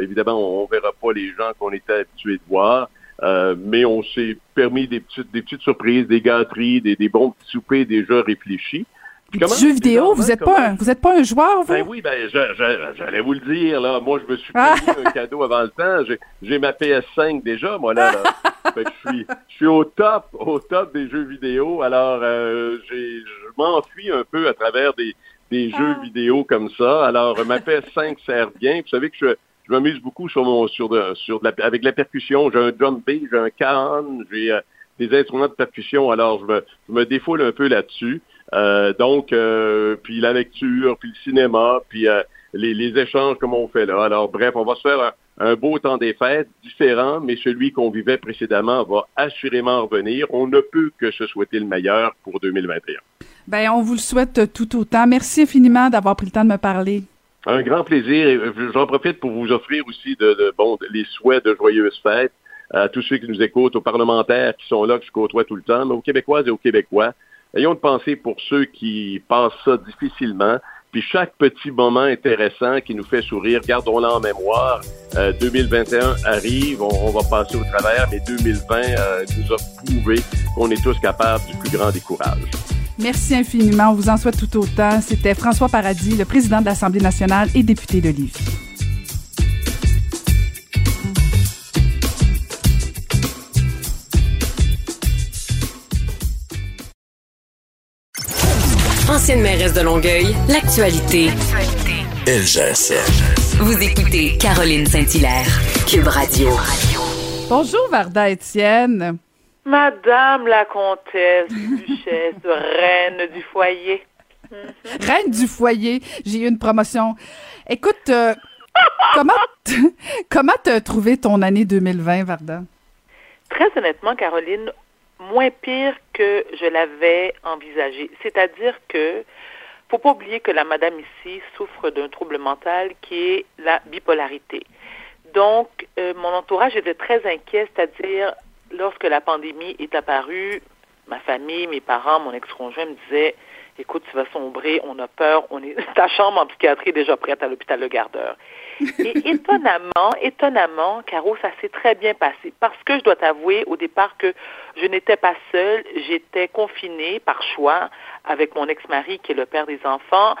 évidemment, on, on verra pas les gens qu'on était habitués de voir. Euh, mais on s'est permis des petites, des petites surprises, des gâteries, des, des bons petits soupers déjà réfléchis. Comment, jeux vidéo, vous êtes pas un, vous êtes pas un joueur, vous? Ben oui, ben j'allais vous le dire là. Moi, je me suis ah! payé un cadeau avant le temps. J'ai ma PS5 déjà, moi là. (laughs) fait que je suis, je suis au top, au top des jeux vidéo. Alors, euh, je m'enfuis un peu à travers des, des jeux ah! vidéo comme ça. Alors, ma PS5 sert bien. Vous savez que je je m'amuse beaucoup sur mon sur de, sur de la, avec la percussion. J'ai un drum bass, j'ai un can, j'ai euh, des instruments de percussion. Alors je me, je me défoule un peu là-dessus. Euh, donc euh, puis la lecture, puis le cinéma, puis les, les, échanges comme on fait là. Alors bref, on va se faire un, beau temps des fêtes différent, mais celui qu'on vivait précédemment va assurément revenir. On ne peut que se souhaiter le meilleur pour 2021. Ben on vous le souhaite tout autant. Merci infiniment d'avoir pris le temps de me parler. Un grand plaisir. J'en profite pour vous offrir aussi de, bon, les souhaits de joyeuses fêtes à tous ceux qui nous écoutent, aux parlementaires qui sont là, que je côtoie tout le temps, mais aux Québécoises et aux Québécois. Ayons de penser pour ceux qui passent ça difficilement. Puis chaque petit moment intéressant qui nous fait sourire, gardons-le en mémoire. 2021 euh, arrive, on, va passer au travers, mais 2020 euh, nous a prouvé qu'on est tous capables du plus grand des. Merci infiniment. On vous en souhaite tout autant. C'était François Paradis, le président de l'Assemblée nationale et député de Lévis. Ancienne mairesse de Longueuil, l'actualité. LGSN. Vous écoutez Caroline Saint-Hilaire, Cube Radio. Bonjour Varda Étienne. Madame la comtesse, duchesse, reine du foyer. (laughs) Reine du foyer, j'ai eu une promotion. Écoute, euh, (laughs) comment comment t'as trouvé ton année 2020, Varda? Très honnêtement, Caroline, moins pire que je l'avais envisagé. C'est-à-dire que faut pas oublier que la madame ici souffre d'un trouble mental qui est la bipolarité. Donc, euh, mon entourage était très inquiet, c'est-à-dire lorsque la pandémie est apparue, ma famille, mes parents, mon ex-conjoint me disaient écoute, tu vas sombrer, on a peur, on est (laughs) ta chambre en psychiatrie est déjà prête à l'hôpital Le Gardeur. Et étonnamment, étonnamment, Caro, ça s'est très bien passé parce que je dois t'avouer au départ que je n'étais pas seule, j'étais confinée par choix avec mon ex-mari qui est le père des enfants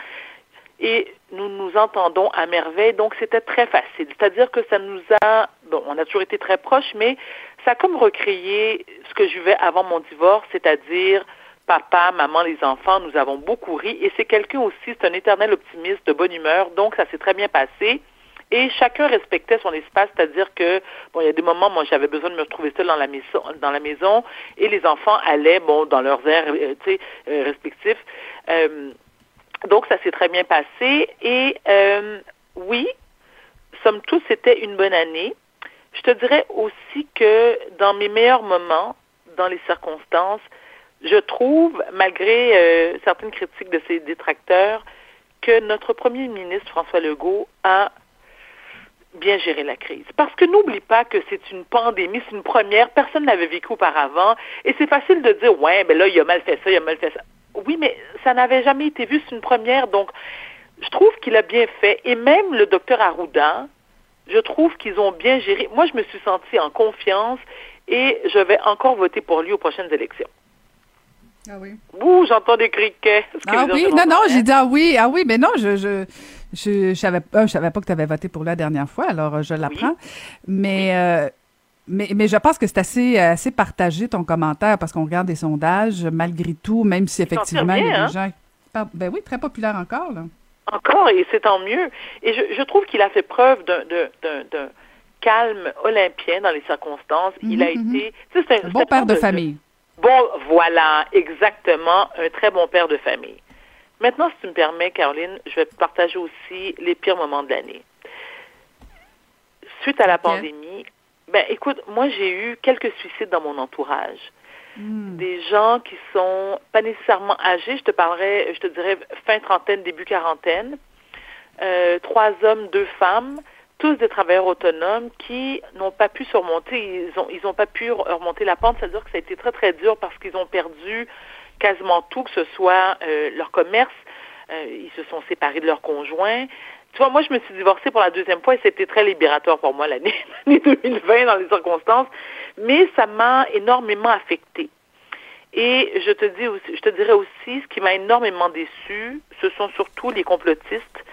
et nous nous entendons à merveille, donc c'était très facile. C'est-à-dire que ça nous a, bon, on a toujours été très proches, mais ça a comme recréé ce que je vivais avant mon divorce, c'est-à-dire papa, maman, les enfants, nous avons beaucoup ri. Et c'est quelqu'un aussi, c'est un éternel optimiste, de bonne humeur. Donc, ça s'est très bien passé. Et chacun respectait son espace, c'est-à-dire que bon, il y a des moments, moi, j'avais besoin de me retrouver seule dans la maison, dans la maison, et les enfants allaient, bon, dans leurs airs, euh, euh, respectifs. Euh, donc, ça s'est très bien passé. Et oui, somme toute, c'était une bonne année. Je te dirais aussi que dans mes meilleurs moments, dans les circonstances, je trouve, malgré certaines critiques de ses détracteurs, que notre premier ministre François Legault a bien géré la crise. Parce que n'oublie pas que c'est une pandémie, c'est une première, personne n'avait vécu auparavant, et c'est facile de dire, ouais, ben là, il a mal fait ça, il a mal fait ça. Oui, mais ça n'avait jamais été vu, c'est une première, donc je trouve qu'il a bien fait, et même le docteur Arruda, je trouve qu'ils ont bien géré. Moi, je me suis sentie en confiance, et je vais encore voter pour lui aux prochaines élections. Ah oui. Ouh, j'entends des criquets. Ah oui, non, non, j'ai dit ah oui, ah oui, mais non, je, je, je, savais, je savais pas que tu avais voté pour la dernière fois, alors euh, je l'apprends. Mais, euh, mais, mais je pense que c'est assez, assez partagé ton commentaire parce qu'on regarde des sondages, malgré tout, même si effectivement il y a des hein? gens. Ben oui, très populaire encore, là. Encore, et c'est tant mieux. Et je, je trouve qu'il a fait preuve d'un calme olympien dans les circonstances. il a mhm, mhm. été. C'est un bon père de famille. Bon, voilà, exactement, un très bon père de famille. Maintenant, si tu me permets, Caroline, je vais te partager aussi les pires moments de l'année. Suite à la pandémie, ben écoute, moi j'ai eu quelques suicides dans mon entourage. Hmm. Des gens qui sont pas nécessairement âgés, je te parlerai, je te dirais fin trentaine, début quarantaine. Euh, trois hommes, deux femmes tous des travailleurs autonomes qui n'ont pas pu surmonter, ils ont ils ont pas pu remonter la pente, c'est-à-dire que ça a été très très dur parce qu'ils ont perdu quasiment tout, que ce soit euh, leur commerce, euh, ils se sont séparés de leur conjoint. Tu vois, moi je me suis divorcée pour la deuxième fois et c'était très libérateur pour moi l'année (laughs) 2020 dans les circonstances, mais ça m'a énormément affectée. Et je te dis aussi, je te dirais aussi, ce qui m'a énormément déçu, ce sont surtout les complotistes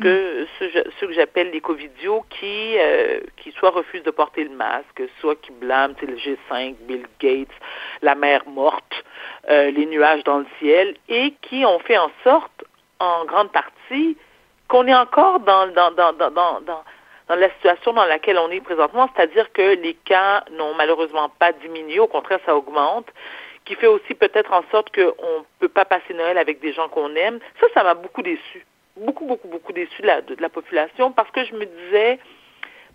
que ceux, que j'appelle les covidios qui euh, qui soit refusent de porter le masque, soit qui blâment le G5, Bill Gates, la mer morte, euh, les nuages dans le ciel, et qui ont fait en sorte, en grande partie, qu'on est encore dans dans dans dans dans, dans la situation dans laquelle on est présentement, c'est-à-dire que les cas n'ont malheureusement pas diminué, au contraire, ça augmente, qui fait aussi peut-être en sorte qu'on ne peut pas passer Noël avec des gens qu'on aime. Ça, ça m'a beaucoup déçu beaucoup, beaucoup, beaucoup déçu de la, de, la population parce que je me disais,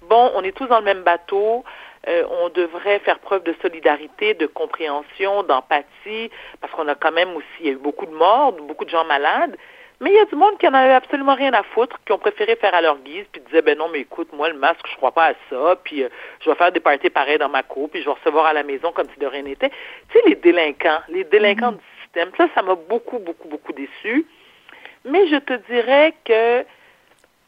bon, on est tous dans le même bateau, euh, on devrait faire preuve de solidarité, de compréhension, d'empathie, parce qu'on a quand même aussi, il y a eu beaucoup de morts, beaucoup de gens malades, mais il y a du monde qui en avait absolument rien à foutre, qui ont préféré faire à leur guise, puis disaient, ben non, mais écoute, moi, le masque, je crois pas à ça, puis euh, je vais faire des parties pareilles dans ma cour, puis je vais recevoir à la maison comme si de rien n'était. Tu sais, les délinquants, les délinquants mm-hmm. du système, ça, ça m'a beaucoup, beaucoup, beaucoup déçu. Mais je te dirais que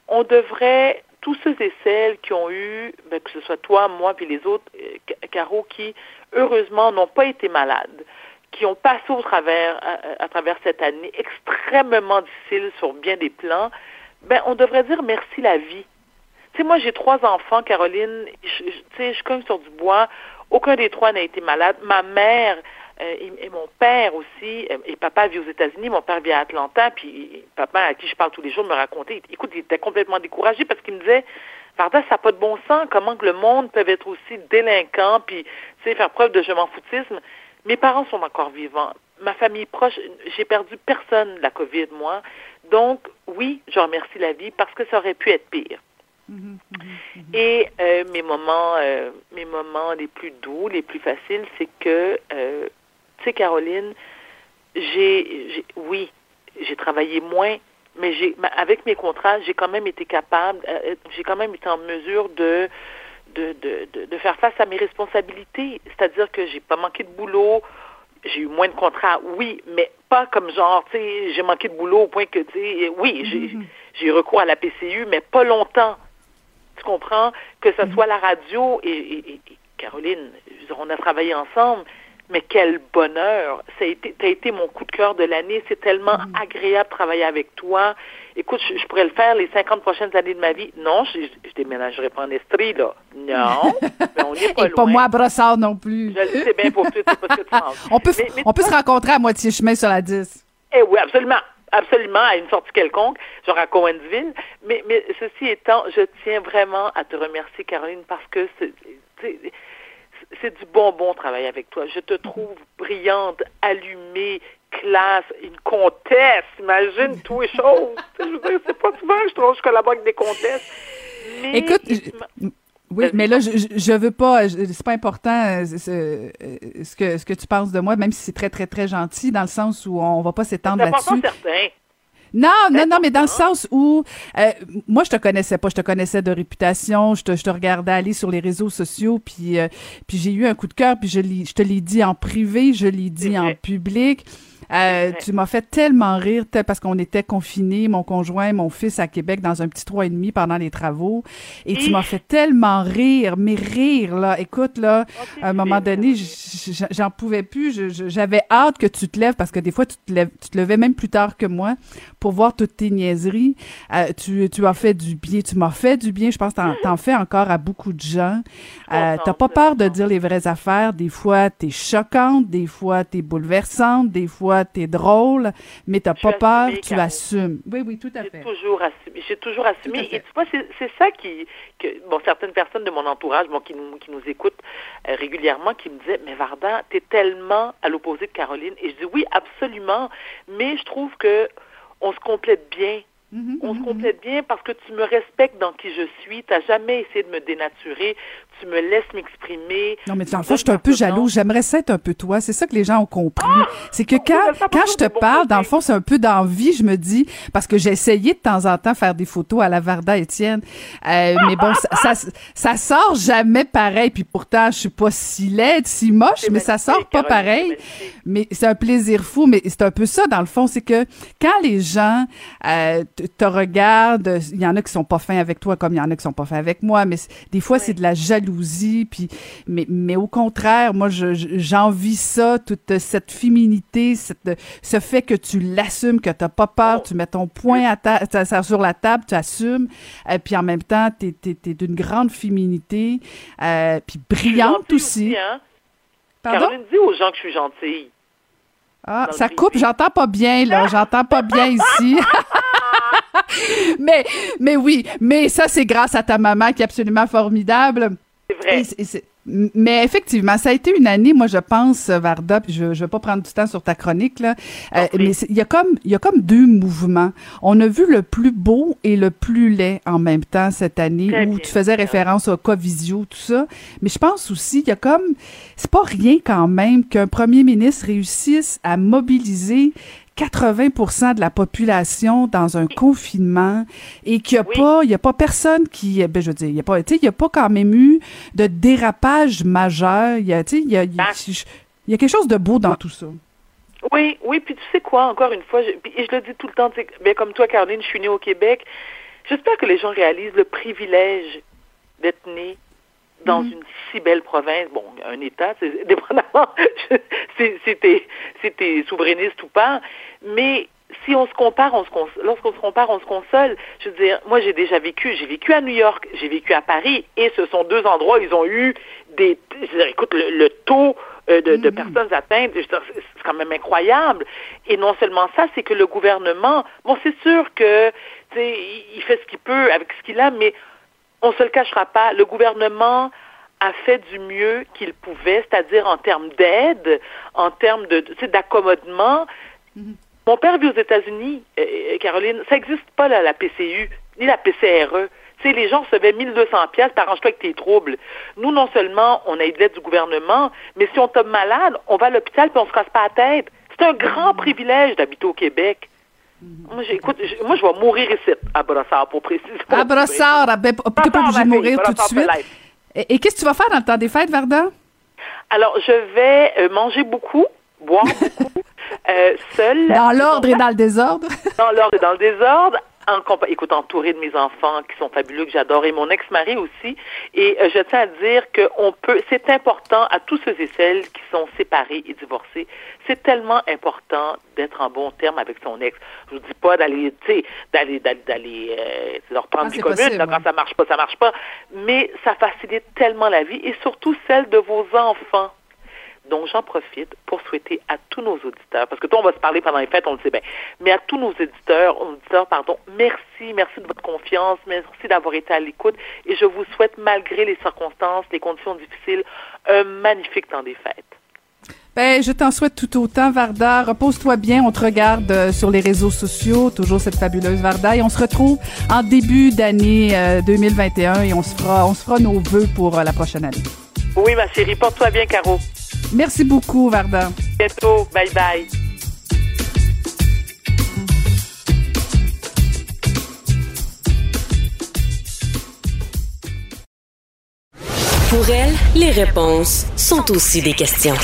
on devrait, tous ceux et celles qui ont eu, ben, que ce soit toi, moi, puis les autres, euh, Caro, qui, heureusement, n'ont pas été malades, qui ont passé au travers, à, travers cette année extrêmement difficile sur bien des plans, ben, on devrait dire merci la vie. Tu sais, moi, j'ai trois enfants, Caroline, tu sais, je cogne sur du bois, aucun des trois n'a été malade. Ma mère, Euh, et, mon père aussi, euh, et papa vit aux États-Unis, mon père vit à Atlanta, puis papa à qui je parle tous les jours me racontait, écoute, il était complètement découragé parce qu'il me disait, Varda, ça n'a pas de bon sens, comment que le monde peut être aussi délinquant, puis, tu sais, faire preuve de je m'en foutisme. Mes parents sont encore vivants. Ma famille proche, j'ai perdu personne de la COVID, moi. Donc, oui, je remercie la vie parce que ça aurait pu être pire. Mhm, mhm, mhm. Et euh, mes moments, euh, mes moments les plus doux, les plus faciles, c'est que, euh, sais, Caroline, j'ai, oui, j'ai travaillé moins, mais j'ai, avec mes contrats, j'ai quand même été capable, j'ai quand même été en mesure de de, de, de, faire face à mes responsabilités. C'est-à-dire que j'ai pas manqué de boulot, j'ai eu moins de contrats, oui, mais pas comme genre, tu sais, j'ai manqué de boulot au point que, tu sais, oui, j'ai eu recours à la PCU, mais pas longtemps. Tu comprends? Que ce soit la radio et, Caroline, on a travaillé ensemble, mais quel bonheur! Ça a été, as été mon coup de cœur de l'année. C'est tellement mm. agréable de travailler avec toi. Écoute, je, pourrais le faire les 50 prochaines années de ma vie. Non, je, je déménagerai pas en Estrie, là. Non, (laughs) mais on n'est pas Et pas moi à Brossard non plus. Je le sais bien pour toi, c'est pas ce que tu penses. (laughs) on peut, on peut se rencontrer à moitié chemin sur la 10. Eh oui, absolument absolument à une sortie quelconque, genre à Cowansville. Mais, mais ceci étant, je tiens vraiment à te remercier, Caroline, parce que c'est du bonbon travailler avec toi. Je te trouve brillante, allumée, classe, une comtesse. Imagine tous les choses. je veux dire, c'est pas souvent que je trouve je collabore avec des comtesses. Écoute, oui, mais là, je, je veux pas, c'est pas important euh, ce, ce, que, ce que tu penses de moi, même si c'est très, très, très gentil, dans le sens où on va pas s'étendre là-dessus. Non, non, non, mais dans le sens où euh, moi je te connaissais pas, je te connaissais de réputation, je te, je te regardais aller sur les réseaux sociaux, puis euh, puis j'ai eu un coup de cœur, puis je, je te l'ai dit en privé, je l'ai dit en public. Euh, tu m'as fait tellement rire parce qu'on était confinés, mon conjoint, mon fils à Québec dans un petit trois et demi pendant les travaux. Et tu m'as fait tellement rire, mais rire là. Écoute là, oh, à un moment donné, j'en pouvais plus. J'avais hâte que tu te lèves parce que des fois tu te lèves, tu te levais même plus tard que moi pour voir toutes tes niaiseries. Euh, tu, tu as fait du bien, tu m'as fait du bien. Je pense que t'en, en fais encore à beaucoup de gens. Euh, t'as pas peur de dire les vraies affaires. Des fois t'es choquante, des fois t'es bouleversante, des fois t'es drôle, mais t'as pas peur, tu assumes. Oui, oui, tout à fait. J'ai toujours assumé. J'ai toujours assumé. Et tu vois, c'est ça qui, que, bon, certaines personnes de mon entourage, bon, qui nous, qui nous écoutent euh, régulièrement, qui me disaient, mais Varda, t'es tellement à l'opposé de Caroline. Et je dis, oui, absolument. Mais je trouve que on se complète bien. Mm-hmm, on se mm-hmm, complète bien parce que tu me respectes dans qui je suis. Tu n'as jamais essayé de me dénaturer tu me laisses m'exprimer. Non, mais dans le fond, je suis un peu jaloux. J'aimerais ça être un peu toi. C'est ça que les gens ont compris. Ah! c'est que quand, quand je te parle, dans le fond, c'est un peu d'envie, je me dis, parce que j'ai essayé de temps en temps faire des photos à la Varda Étienne. Euh, mais bon, ça, ça, sort jamais pareil. Puis pourtant, je suis pas si laide, si moche, mais ça sort pas pareil. Mais c'est un plaisir fou. Mais c'est un peu ça, dans le fond. C'est que quand les gens euh, te regardent, il y en a qui sont pas fins avec toi comme il y en a qui sont pas fins avec moi. Mais des fois, c'est de la jalousie puis mais, mais au contraire, moi j'envie ça, toute cette féminité, cette, ce fait que tu l'assumes, que tu n'as pas peur, tu mets ton poing à ta, sur la table, tu assumes, euh, puis en même temps, tu es, d'une grande féminité, euh, puis brillante aussi. Hein? Pardon? Caroline, dis aux gens que je suis gentille. Ah, ça coupe, j'entends pas bien, là. J'entends pas bien ici. (laughs) mais, mais oui, mais ça, c'est grâce à ta maman qui est absolument formidable. C'est vrai. mais effectivement, ça a été une année, moi je pense, Varda, puis je, je vais pas prendre du temps sur ta chronique là, euh, mais il y a comme il y a comme deux mouvements. On a vu le plus beau et le plus laid en même temps cette année où tu faisais référence au Covisio tout ça, mais je pense aussi il y a comme c'est pas rien quand même qu'un premier ministre réussisse à mobiliser 80% de la population dans un confinement et qu'il n'y a pas, il y a pas personne qui, ben, je veux dire, il y a pas, tu sais, il y a pas quand même eu de dérapage majeur. Il y a, tu sais, il y a, il y a quelque chose de beau dans tout ça. Oui, oui, puis tu sais quoi, encore une fois, je, et je le dis tout le temps, bien comme toi, Caroline, je suis née au Québec. J'espère que les gens réalisent le privilège d'être né dans mm-hmm. une si belle province, bon, un État, c'est (laughs) dépendamment (laughs) si t'es souverainiste ou pas, mais si on se compare, on se lorsqu'on se compare, on se console. Je veux dire, moi j'ai déjà vécu, j'ai vécu à New York, j'ai vécu à Paris, et ce sont deux endroits où ils ont eu des, je veux dire, écoute, le, taux euh, de, de, mm-hmm. personnes atteintes. C'est quand même incroyable. Et non seulement ça, c'est que le gouvernement, bon, c'est sûr que il fait ce qu'il peut avec ce qu'il a, mais on se le cachera pas. Le gouvernement a fait du mieux qu'il pouvait, c'est-à-dire en termes d'aide, en termes de, d'accommodement. Mm-hmm. Mon père vit aux États-Unis, euh, euh, Caroline, ça n'existe pas là, la PCU, ni la PCRE. Les gens recevaient 1200 pièces, t'arranges-toi avec tes troubles. Nous, non seulement, on a eu de l'aide du gouvernement, mais si on tombe malade, on va à l'hôpital puis on se casse pas la tête. C'est un grand mm-hmm. privilège d'habiter au Québec. Mm-hmm. Moi, j'écoute, moi, je vais mourir ici, à Brossard, pour préciser. À Brossard, ben, pas obligé de mourir tout de suite. Et, qu'est-ce que tu vas faire dans le temps des fêtes, Varda? Alors, je vais euh, manger beaucoup, boire beaucoup, euh, seul. Dans l'ordre et dans le désordre? dans l'ordre et dans le désordre, en, écoute, entouré de mes enfants qui sont fabuleux, que j'adore, et mon ex-mari aussi. Et euh, je tiens à dire qu'on peut, c'est important à tous ceux et celles qui sont séparés et divorcés. C'est tellement important d'être en bon terme avec son ex. Je vous dis pas d'aller, tu sais, d'aller, d'aller, d'aller, euh, reprendre ah, du commune quand ça marche pas, ça marche pas. Mais ça facilite tellement la vie et surtout celle de vos enfants. Donc, j'en profite pour souhaiter à tous nos auditeurs, parce que toi, on va se parler pendant les fêtes, on le sait bien, mais à tous nos auditeurs, pardon, merci, merci de votre confiance, merci d'avoir été à l'écoute, et je vous souhaite, malgré les circonstances, les conditions difficiles, un magnifique temps des fêtes. Ben, je t'en souhaite tout autant, Varda. Repose-toi bien. On te regarde euh, sur les réseaux sociaux, toujours cette fabuleuse Varda. Et on se retrouve en début d'année 2021 euh, et on se fera, on se fera nos vœux pour euh, la prochaine année. Oui, ma chérie. Porte-toi bien, Caro. Merci beaucoup, Varda. Bientôt. Bye bye. Pour elle, les réponses sont aussi des questions.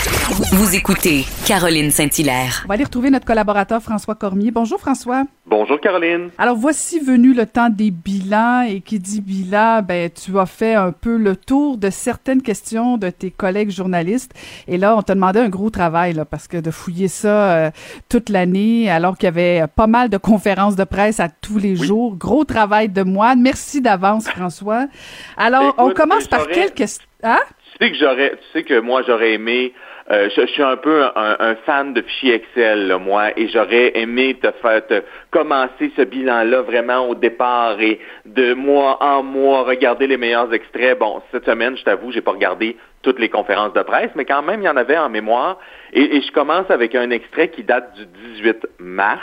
Vous écoutez Caroline Saint-Hilaire. On va aller retrouver notre collaborateur François Cormier. Bonjour François. Bonjour Caroline. Alors voici venu le temps des bilans et qui dit bilan, ben tu as fait un peu le tour de certaines questions de tes collègues journalistes et là on t'a demandé un gros travail là parce que de fouiller ça euh, toute l'année alors qu'il y avait pas mal de conférences de presse à tous les jours, gros travail de moine. Merci d'avance François. Alors on commence par quelle question? Hein? Tu sais que j'aurais, tu sais que moi j'aurais aimé. Euh, je, suis un peu un, fan de fichiers Excel, moi, et j'aurais aimé te faire te commencer ce bilan-là vraiment au départ et de mois en mois regarder les meilleurs extraits. Bon, cette semaine, je t'avoue, j'ai pas regardé toutes les conférences de presse, mais quand même, il y en avait en mémoire. Et, je commence avec un extrait qui date du 18 mars.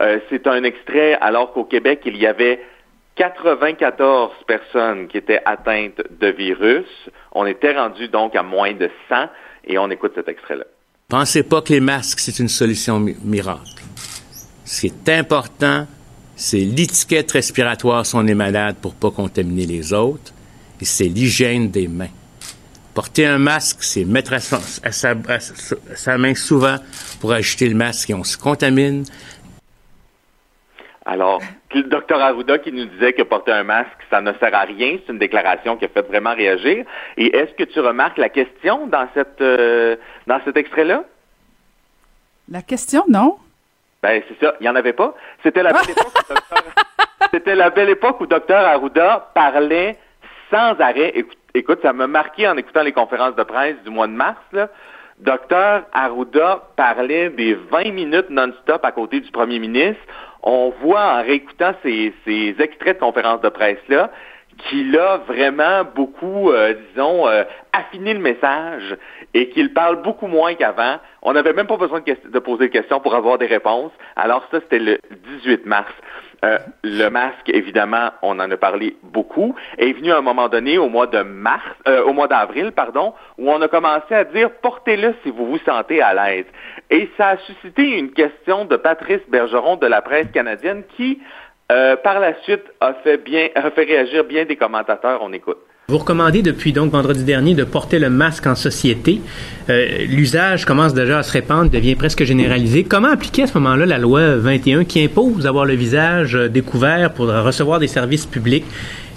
Euh, c'est un extrait alors qu'au Québec, il y avait 94 personnes qui étaient atteintes de virus. On était rendu donc à moins de 100 et on écoute cet extrait-là. Pensez pas que les masques, c'est une solution miracle. Ce qui est important, c'est l'étiquette respiratoire sur les malades pour pas contaminer les autres et c'est l'hygiène des mains. Porter un masque, c'est mettre à, sa, main souvent pour ajouter le masque et on se contamine. Alors, le docteur Arruda qui nous disait que porter un masque, ça ne sert à rien, c'est une déclaration qui a fait vraiment réagir. Et est-ce que tu remarques la question dans cette euh, dans cet extrait-là? La question, non? Ben, c'est ça, il n'y en avait pas. C'était la belle époque où docteur... (laughs) C'était la belle époque où docteur Arruda parlait sans arrêt. Écoute, écoute ça m'a marqué en écoutant les conférences de presse du mois de mars, là. Docteur Arruda parlait des 20 minutes non-stop à côté du premier ministre on voit en réécoutant ces, extraits de conférences de presse-là qu'il a vraiment beaucoup, euh, disons, euh, affiné le message et qu'il parle beaucoup moins qu'avant. On n'avait même pas besoin de, de, poser de questions pour avoir des réponses. Alors ça, c'était le 18 mars. Euh, le masque, évidemment, on en a parlé beaucoup, est venu à un moment donné au mois de mars, euh, au mois d'avril, pardon, où on a commencé à dire portez-le si vous vous sentez à l'aise. Et ça a suscité une question de Patrice Bergeron de la presse canadienne qui, euh, par la suite, a fait bien, a fait réagir bien des commentateurs. On écoute. Vous recommandez depuis donc vendredi dernier de porter le masque en société. Euh, l'usage commence déjà à se répandre, devient presque généralisé. Comment appliquer à ce moment-là la loi 21 qui impose d'avoir le visage euh, découvert pour recevoir des services publics?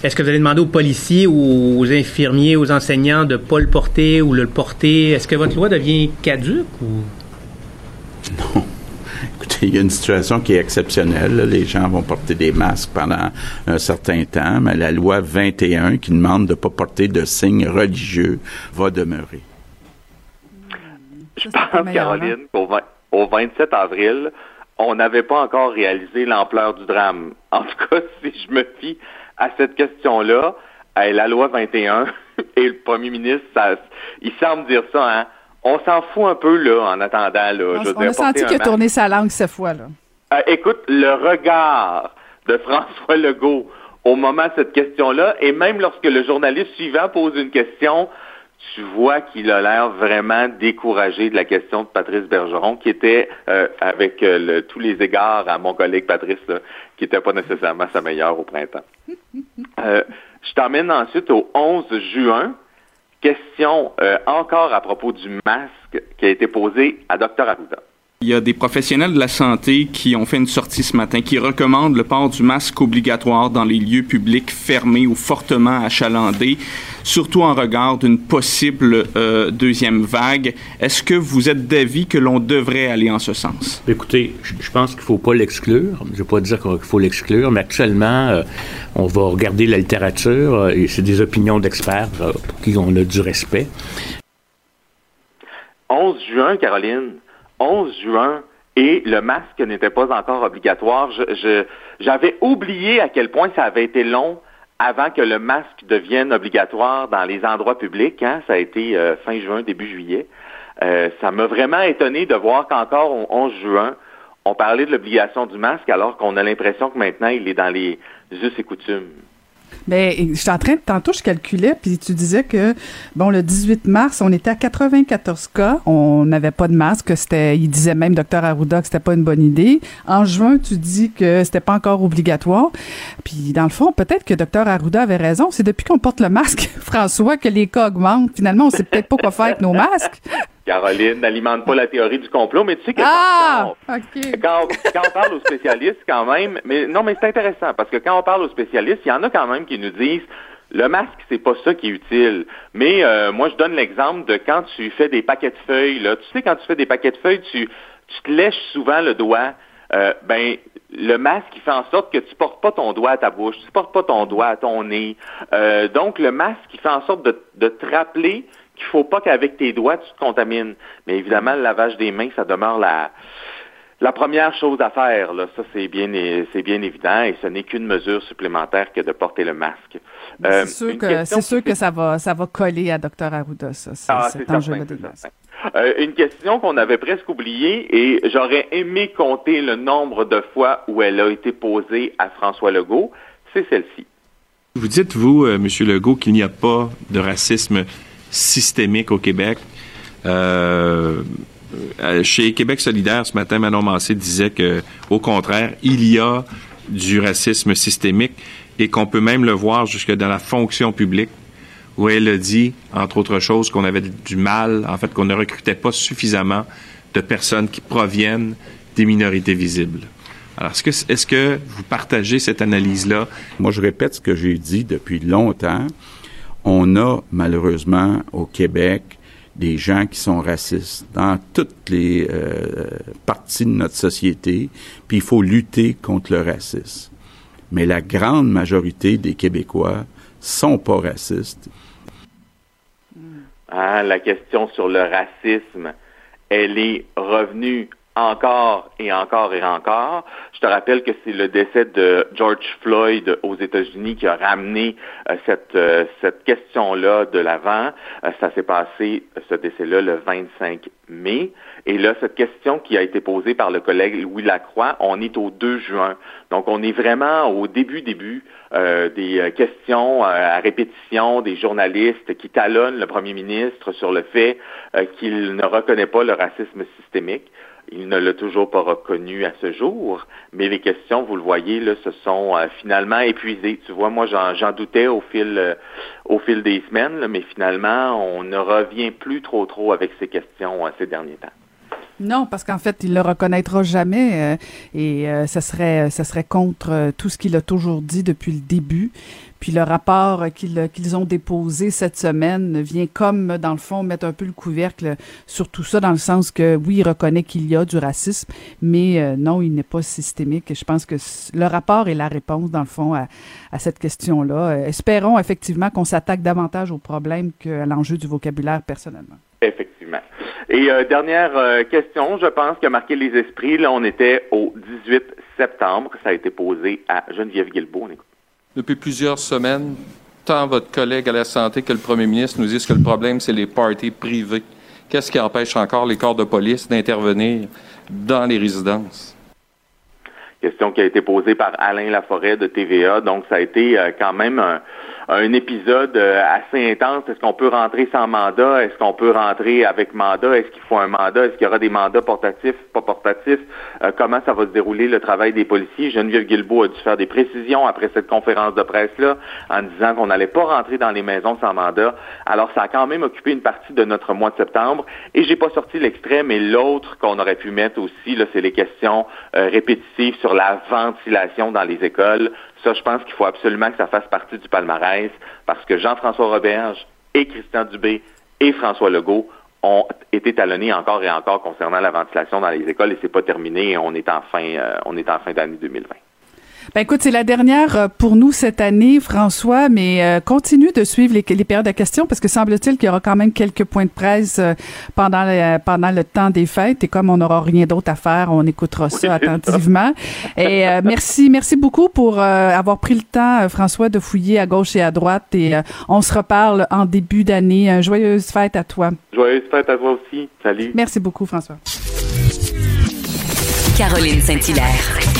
Est-ce que vous allez demander aux policiers aux infirmiers, aux enseignants de ne pas le porter ou le porter? Est-ce que votre loi devient caduque ou... Non (laughs) il y a une situation qui est exceptionnelle. Les gens vont porter des masques pendant un certain temps, mais la loi 21 qui demande de ne pas porter de signes religieux va demeurer. Je pense, Caroline, qu'au au 27 avril, on n'avait pas encore réalisé l'ampleur du drame. (laughs) En tout cas, si je me fie à cette question-là, la loi 21 (laughs) et le premier ministre, il semble dire ça, hein? On s'en fout un peu, là, en attendant, là. On, a senti qu'il a tourné sa langue cette fois, là. Euh, écoute, le regard de François Legault au moment de cette question-là, et même lorsque le journaliste suivant pose une question, tu vois qu'il a l'air vraiment découragé de la question de Patrice Bergeron, qui était, euh, avec euh, tous les égards à mon collègue Patrice, qui n'était pas nécessairement sa meilleure au printemps. Euh, je t'emmène ensuite au 11 juin. Question encore à propos du masque qui a été posé à Dr. Arruda. Il y a des professionnels de la santé qui ont fait une sortie ce matin qui recommandent le port du masque obligatoire dans les lieux publics fermés ou fortement achalandés, surtout en regard d'une possible euh, deuxième vague. Est-ce que vous êtes d'avis que l'on devrait aller en ce sens? Écoutez, je pense qu'il ne faut pas l'exclure. Je ne vais pas dire qu'il faut l'exclure, mais actuellement, euh, on va regarder la littérature euh, et c'est des opinions d'experts pour qui on a du respect. 11 juin, Caroline. 11 juin et le masque n'était pas encore obligatoire. j'avais oublié à quel point ça avait été long avant que le masque devienne obligatoire dans les endroits publics. Hein. Ça a été euh, fin juin, début juillet. Euh, ça m'a vraiment étonné de voir qu'encore au 11 juin, on parlait de l'obligation du masque alors qu'on a l'impression que maintenant il est dans les us et coutumes. Bien, je suis en train de, tantôt, je calculais, puis tu disais que, bon, le 18 mars, on était à 94 cas, on n'avait pas de masque, c'était, il disait même, docteur Arruda, que c'était pas une bonne idée. En juin, tu dis que c'était pas encore obligatoire. Puis, dans le fond, peut-être que docteur Arruda avait raison. C'est depuis qu'on porte le masque, (laughs) François, que les cas augmentent. Finalement, on sait peut-être pas quoi faire avec nos masques. Caroline n'alimente pas la théorie du complot, mais tu sais que ah, quand, on, parle aux spécialistes, quand même, mais non, mais c'est intéressant parce que quand on parle aux spécialistes, il y en a quand même qui nous disent le masque, c'est pas ça qui est utile. Mais euh, moi, je donne l'exemple de quand tu fais des paquets de feuilles. Là. Tu sais, quand tu fais des paquets de feuilles, tu, tu te lèches souvent le doigt. Euh, ben, le masque, il fait en sorte que tu portes pas ton doigt à ta bouche, tu portes pas ton doigt à ton nez. Euh, donc, le masque, il fait en sorte de, de te rappeler qu'il faut pas qu'avec tes doigts, tu te contamines. Mais évidemment, le lavage des mains, ça demeure la, la première chose à faire. Là. Ça, c'est bien, c'est bien évident et ce n'est qu'une mesure supplémentaire que de porter le masque. Euh, c'est sûr, que, c'est sûr que ça va, ça va coller à Dr. Arruda, ça, ah, cet enjeu-là euh, une question qu'on avait presque oubliée et j'aurais aimé compter le nombre de fois où elle a été posée à François Legault, c'est celle-ci. Vous dites, vous, euh, M. Legault, qu'il n'y a pas de racisme systémique au Québec. Euh, euh, chez Québec solidaire, ce matin, Manon Massé disait que, au contraire, il y a du racisme systémique et qu'on peut même le voir jusque dans la fonction publique, où elle a dit, entre autres choses, qu'on avait du mal, en fait, qu'on ne recrutait pas suffisamment de personnes qui proviennent des minorités visibles. Alors, est-ce que, est-ce que vous partagez cette analyse-là? Moi, je répète ce que j'ai dit depuis longtemps on a malheureusement au Québec des gens qui sont racistes dans toutes les euh, parties de notre société, puis il faut lutter contre le racisme. Mais la grande majorité des Québécois sont pas racistes. Ah, la question sur le racisme, elle est revenue encore et encore et encore. Je te rappelle que c'est le décès de George Floyd aux États-Unis qui a ramené euh, cette, euh, cette question-là de l'avant. Euh, ça s'est passé, ce décès-là, le 25 mai. Et là, cette question qui a été posée par le collègue Louis Lacroix, on est au 2 juin. Donc, on est vraiment au début, début des questions à répétition des journalistes qui talonnent le premier ministre sur le fait qu'il ne reconnaît pas le racisme systémique. Il ne l'a toujours pas reconnu à ce jour, mais les questions, vous le voyez, là, se sont euh, finalement épuisées. Tu vois, moi, j'en doutais au fil, euh, au fil des semaines, mais finalement, on ne revient plus trop trop avec ces questions euh, ces derniers temps. Non, parce qu'en fait, il le reconnaîtra jamais et ça serait ça serait contre tout ce qu'il a toujours dit depuis le début. Puis le rapport qu'ils ont déposé cette semaine vient comme, dans le fond, mettre un peu le couvercle sur tout ça, dans le sens que, oui, il reconnaît qu'il y a du racisme, mais euh, non, il n'est pas systémique. Et je pense que le rapport est la réponse, dans le fond, à, cette question-là. Euh, espérons effectivement qu'on s'attaque davantage au problème qu'à l'enjeu du vocabulaire personnellement. Effectivement. Et euh, dernière euh, question, je pense, qui a marqué les esprits. Là, on était au 18 septembre. Ça a été posé à Geneviève Guilbeault. On écoute. Depuis plusieurs semaines, tant votre collègue à la santé que le premier ministre nous disent que le problème, c'est les parties privées. Qu'est-ce qui empêche encore les corps de police d'intervenir dans les résidences? Question qui a été posée par Alain Laforêt de TVA. Donc, ça a été euh, quand même un, un épisode euh, assez intense. Est-ce qu'on peut rentrer sans mandat? Est-ce qu'on peut rentrer avec mandat? Est-ce qu'il faut un mandat? Est-ce qu'il y aura des mandats portatifs, pas portatifs? Euh, comment ça va se dérouler le travail des policiers? Geneviève Guilbeault a dû faire des précisions après cette conférence de presse-là en disant qu'on n'allait pas rentrer dans les maisons sans mandat. Alors, ça a quand même occupé une partie de notre mois de septembre. Et j'ai pas sorti l'extrait, mais l'autre qu'on aurait pu mettre aussi, là, c'est les questions euh, répétitives sur la ventilation dans les écoles. Ça, je pense qu'il faut absolument que ça fasse partie du palmarès parce que Jean-François Roberge et Christian Dubé et François Legault ont été talonnés encore et encore concernant la ventilation dans les écoles et c'est pas terminé. On est en fin, euh, on est en fin d'année 2020. Ben écoute, c'est la dernière euh, pour nous cette année, François, mais euh, continue de suivre les, les, périodes de questions parce que semble-t-il qu'il y aura quand même quelques points de presse euh, pendant le, pendant le temps des fêtes et comme on n'aura rien d'autre à faire, on écoutera ça attentivement. Et (laughs) merci, merci beaucoup pour avoir pris le temps, François, de fouiller à gauche et à droite et on se reparle en début d'année. Joyeuse fête à toi. Joyeuse fête à toi aussi. Salut. Merci beaucoup, François. Caroline Saint-Hilaire.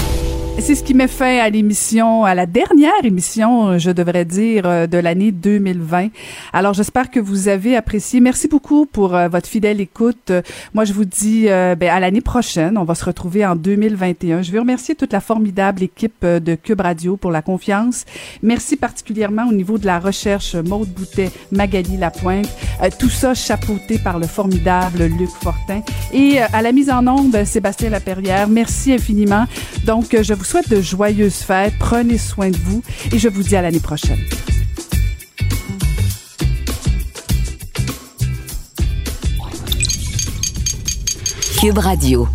C'est ce qui met fin à l'émission, à la dernière émission, je devrais dire, euh, de l'année 2020. Alors, j'espère que vous avez apprécié. Merci beaucoup pour euh, votre fidèle écoute. Euh, moi, je vous dis ben, à l'année prochaine. On va se retrouver en 2021. Je veux remercier toute la formidable équipe de Cube Radio pour la confiance. Merci particulièrement au niveau de la recherche, Maude Boutet, Magali Lapointe. tout ça chapeauté par le formidable Luc Fortin. Et à la mise en onde, Sébastien Laperrière. Merci infiniment. Donc, je vous souhaite de joyeuses fêtes, prenez soin de vous et je vous dis à l'année prochaine. Cube Radio.